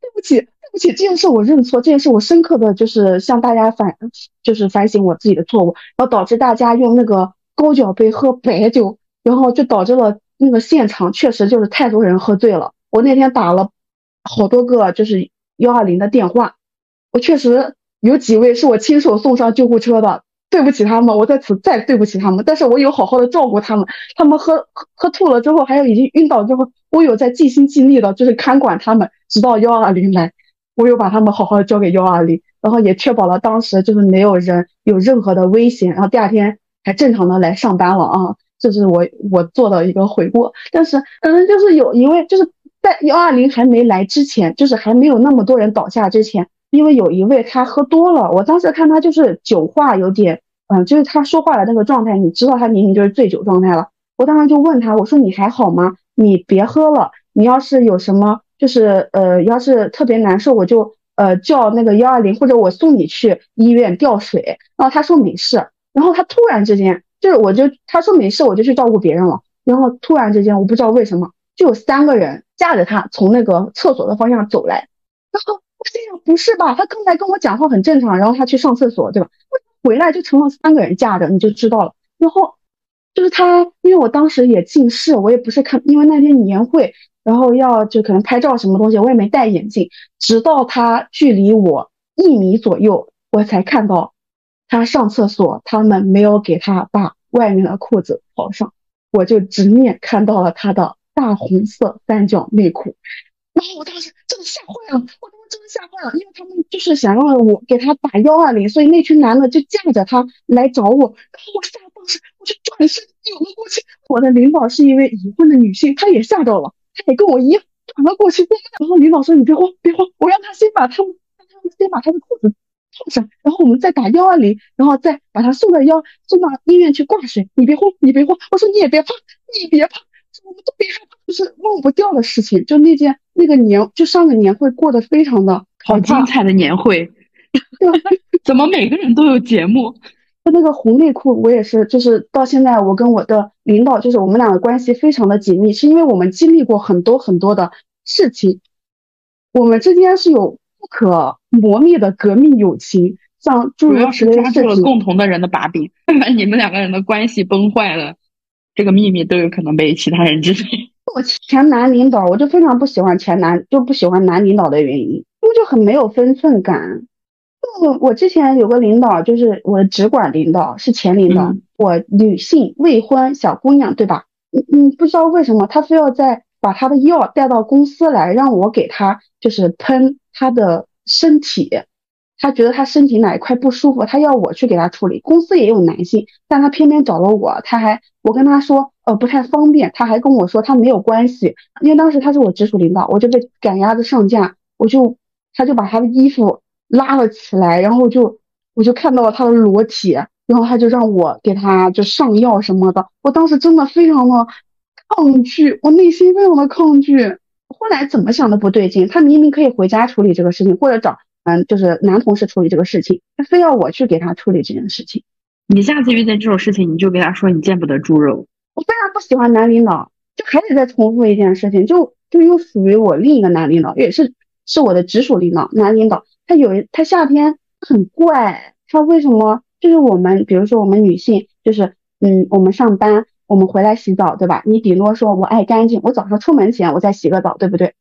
对不起，对不起，这件事我认错，这件事我深刻的就是向大家反，就是反省我自己的错误，然后导致大家用那个高脚杯喝白酒，然后就导致了那个现场确实就是太多人喝醉了。我那天打了好多个就是幺二零的电话，我确实。有几位是我亲手送上救护车的，对不起他们，我在此再对不起他们。但是我有好好的照顾他们，他们喝喝吐了之后，还有已经晕倒之后，我有在尽心尽力的，就是看管他们，直到幺二零来，我有把他们好好的交给幺二零，然后也确保了当时就是没有人有任何的危险，然后第二天还正常的来上班了啊，这是我我做的一个悔过。但是可能就是有一位就是在幺二零还没来之前，就是还没有那么多人倒下之前。因为有一位他喝多了，我当时看他就是酒话有点，嗯，就是他说话的那个状态，你知道他明明就是醉酒状态了。我当时就问他，我说你还好吗？你别喝了，你要是有什么，就是呃，要是特别难受，我就呃叫那个幺二零，或者我送你去医院吊水。然后他说没事，然后他突然之间就是我就他说没事，我就去照顾别人了。然后突然之间我不知道为什么，就有三个人架着他从那个厕所的方向走来，然后。我心想不是吧？他刚才跟我讲话很正常，然后他去上厕所，对吧？回来就成了三个人架着，你就知道了。然后就是他，因为我当时也近视，我也不是看，因为那天年会，然后要就可能拍照什么东西，我也没戴眼镜。直到他距离我一米左右，我才看到他上厕所，他们没有给他把外面的裤子套上，我就直面看到了他的大红色三角内裤，然后我当时真的吓坏了，我真的吓坏了，因为他们就是想让我给他打幺二零，所以那群男的就架着他来找我，然后我吓得当时我就转身扭了过去，我的领导是一位已婚的女性，她也吓到了，她也跟我一样转了过去，然后领导说你别慌别慌，我让他先把他们让他们先把他的裤子。套上，然后我们再打幺二零，然后再把他送到幺送到医院去挂水。你别慌，你别慌，我说你也别怕，你别怕，我们都别害怕，就是忘不掉的事情。就那件那个年，就上个年会过得非常的好精彩的年会？怎么每个人都有节目？就那个红内裤，我也是，就是到现在我跟我的领导，就是我们俩的关系非常的紧密，是因为我们经历过很多很多的事情，我们之间是有。不可磨灭的革命友情，像主要是抓住了共同的人的把柄，把 你们两个人的关系崩坏了，这个秘密都有可能被其他人知道。我前男领导，我就非常不喜欢前男，就不喜欢男领导的原因，因为就很没有分寸感。我我之前有个领导，就是我的直管领导，是前领导，我女性未婚小姑娘，对吧？嗯嗯，不知道为什么他非要在把他的药带到公司来，让我给他就是喷。他的身体，他觉得他身体哪一块不舒服，他要我去给他处理。公司也有男性，但他偏偏找了我。他还我跟他说，呃，不太方便。他还跟我说他没有关系，因为当时他是我直属领导，我就被赶鸭子上架，我就他就把他的衣服拉了起来，然后就我就看到了他的裸体，然后他就让我给他就上药什么的。我当时真的非常的抗拒，我内心非常的抗拒。后来怎么想的不对劲？他明明可以回家处理这个事情，或者找嗯，就是男同事处理这个事情，他非要我去给他处理这件事情。你下次遇见这种事情，你就给他说你见不得猪肉。我非常不喜欢男领导，就还得再重复一件事情，就就又属于我另一个男领导，也是是我的直属领导，男领导。他有一他夏天很怪，他为什么？就是我们比如说我们女性，就是嗯，我们上班。我们回来洗澡，对吧？你顶多说我爱干净，我早上出门前我再洗个澡，对不对？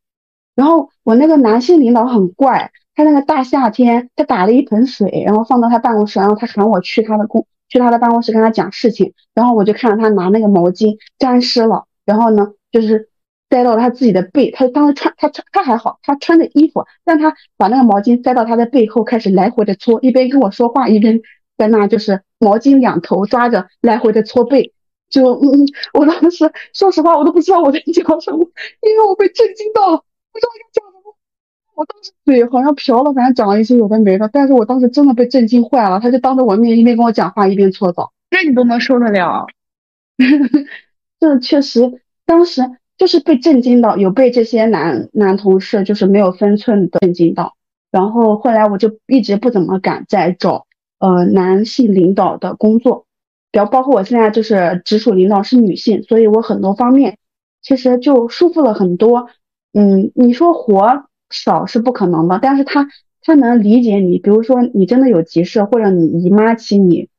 然后我那个男性领导很怪，他那个大夏天，他打了一盆水，然后放到他办公室，然后他喊我去他的公去他的办公室跟他讲事情，然后我就看到他拿那个毛巾沾湿了，然后呢就是塞到他自己的背，他当时穿他穿他还好，他穿着衣服，但他把那个毛巾塞到他的背后，开始来回的搓，一边跟我说话，一边在那就是毛巾两头抓着来回的搓背。就嗯，我当时说实话，我都不知道我在讲什么，因为我被震惊到了，不知道该讲。我当时嘴好像瓢了，反正讲了一些有的没的，但是我当时真的被震惊坏了。他就当着我面一边跟我讲话，一边搓澡，这你都能受得了？这 确实，当时就是被震惊到，有被这些男男同事就是没有分寸的震惊到。然后后来我就一直不怎么敢再找呃男性领导的工作。比较包括我现在就是直属领导是女性，所以我很多方面其实就舒服了很多。嗯，你说活少是不可能的，但是他他能理解你。比如说你真的有急事，或者你姨妈期，你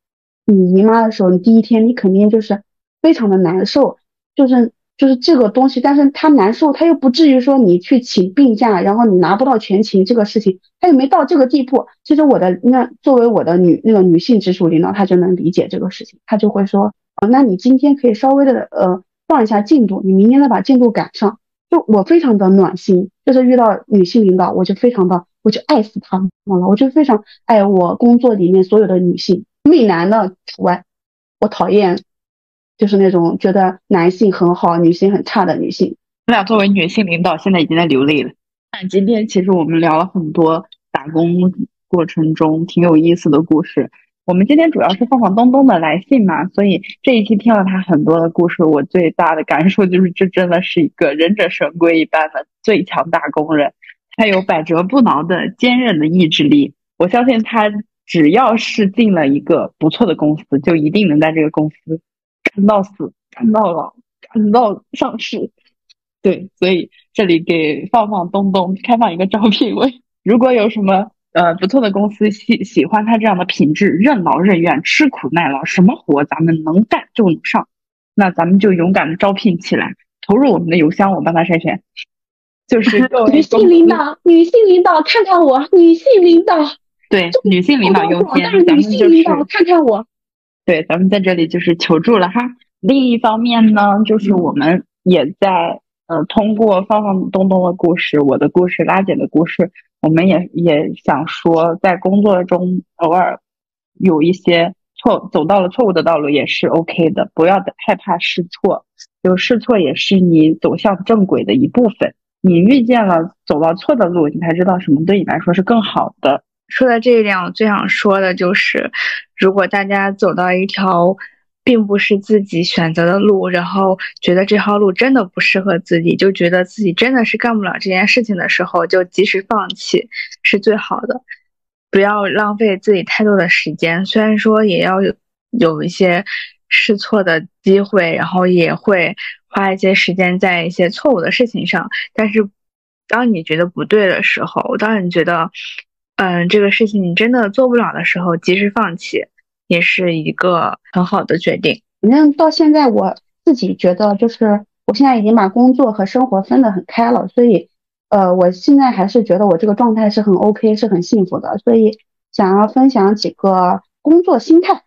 你姨妈的时候，你第一天你肯定就是非常的难受，就是。就是这个东西，但是他难受，他又不至于说你去请病假，然后你拿不到全勤这个事情，他又没到这个地步。其实我的那作为我的女那个女性直属领导，他就能理解这个事情，他就会说，啊，那你今天可以稍微的呃放一下进度，你明天再把进度赶上。我非常的暖心，就是遇到女性领导，我就非常的我就爱死他们了，我就非常爱我工作里面所有的女性，媚男的除外，我讨厌。就是那种觉得男性很好，女性很差的女性。我俩作为女性领导，现在已经在流泪了。那今天其实我们聊了很多打工过程中挺有意思的故事。我们今天主要是放放东东的来信嘛，所以这一期听了他很多的故事，我最大的感受就是，这真的是一个忍者神龟一般的最强大工人。他有百折不挠的坚韧的意志力。我相信他只要是进了一个不错的公司，就一定能在这个公司。干到死，干到老，干到上市。对，所以这里给放放东东开放一个招聘位，如果有什么呃不错的公司喜喜欢他这样的品质，任劳任怨，吃苦耐劳，什么活咱们能干就能上，那咱们就勇敢的招聘起来，投入我们的邮箱，我帮他筛选。就是 女性领导，女性领导，看看我，女性领导。对，女性领导优先，咱们就是看看我。对，咱们在这里就是求助了哈。另一方面呢，就是我们也在呃通过放放东东的故事、我的故事、拉姐的故事，我们也也想说，在工作中偶尔有一些错，走到了错误的道路也是 OK 的，不要害怕试错，就试错也是你走向正轨的一部分。你遇见了走到错的路，你才知道什么对你来说是更好的。说到这一点，我最想说的就是，如果大家走到一条并不是自己选择的路，然后觉得这条路真的不适合自己，就觉得自己真的是干不了这件事情的时候，就及时放弃是最好的。不要浪费自己太多的时间，虽然说也要有有一些试错的机会，然后也会花一些时间在一些错误的事情上，但是当你觉得不对的时候，当你觉得。嗯，这个事情你真的做不了的时候，及时放弃也是一个很好的决定。反正到现在，我自己觉得就是我现在已经把工作和生活分得很开了，所以，呃，我现在还是觉得我这个状态是很 OK，是很幸福的。所以想要分享几个工作心态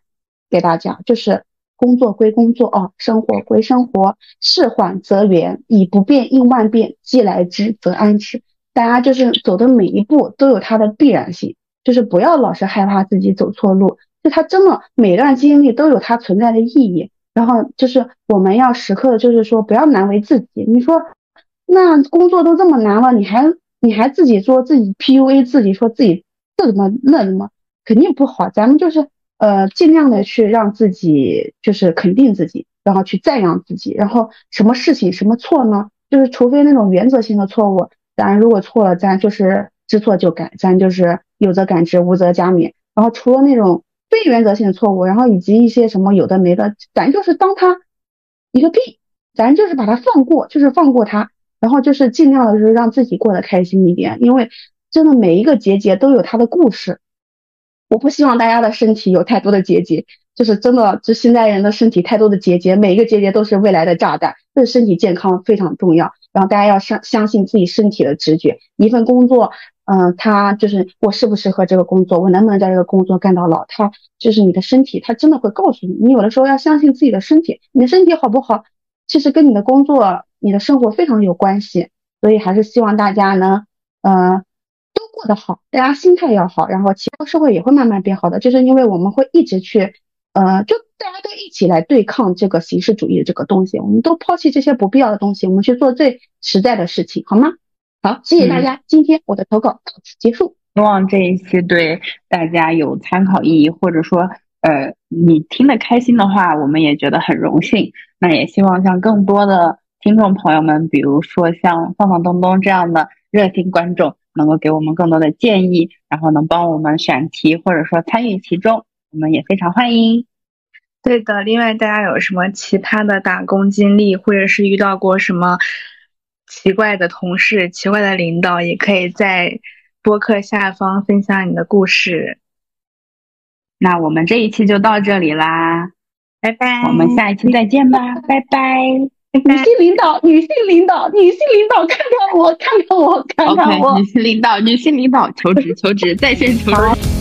给大家，就是工作归工作哦，生活归生活，事缓则圆，以不变应万变，既来之则安之。大家就是走的每一步都有它的必然性，就是不要老是害怕自己走错路，就它真的每段经历都有它存在的意义。然后就是我们要时刻的就是说不要难为自己。你说那工作都这么难了，你还你还自己说自己 PUA 自己，说自己这怎么那怎么肯定不好。咱们就是呃尽量的去让自己就是肯定自己，然后去赞扬自己。然后什么事情什么错呢？就是除非那种原则性的错误。咱如果错了，咱就是知错就改，咱就是有则改之，无则加勉。然后除了那种非原则性的错误，然后以及一些什么有的没的，咱就是当他一个屁，咱就是把它放过，就是放过他，然后就是尽量的就是让自己过得开心一点。因为真的每一个结节都有它的故事，我不希望大家的身体有太多的结节，就是真的，就现在人的身体太多的结节，每一个结节都是未来的炸弹，对身体健康非常重要。然后大家要相相信自己身体的直觉，一份工作，嗯，他就是我适不适合这个工作，我能不能在这个工作干到老，他就是你的身体，他真的会告诉你。你有的时候要相信自己的身体，你的身体好不好，其实跟你的工作、你的生活非常有关系。所以还是希望大家呢，呃，都过得好，大家心态要好，然后其他社会也会慢慢变好的，就是因为我们会一直去。呃，就大家都一起来对抗这个形式主义的这个东西，我们都抛弃这些不必要的东西，我们去做最实在的事情，好吗？好，谢谢大家，今天我的投稿到此结束。希望这一期对大家有参考意义，或者说，呃，你听得开心的话，我们也觉得很荣幸。那也希望像更多的听众朋友们，比如说像放放东东这样的热心观众，能够给我们更多的建议，然后能帮我们选题，或者说参与其中。我们也非常欢迎。对的，另外大家有什么其他的打工经历，或者是遇到过什么奇怪的同事、奇怪的领导，也可以在播客下方分享你的故事。那我们这一期就到这里啦，拜拜。我们下一期再见吧，拜拜。女性领导，女性领导，女性领导，看看我，看看我，看看我。女性领导，女性领导，求职，求职，在线求职。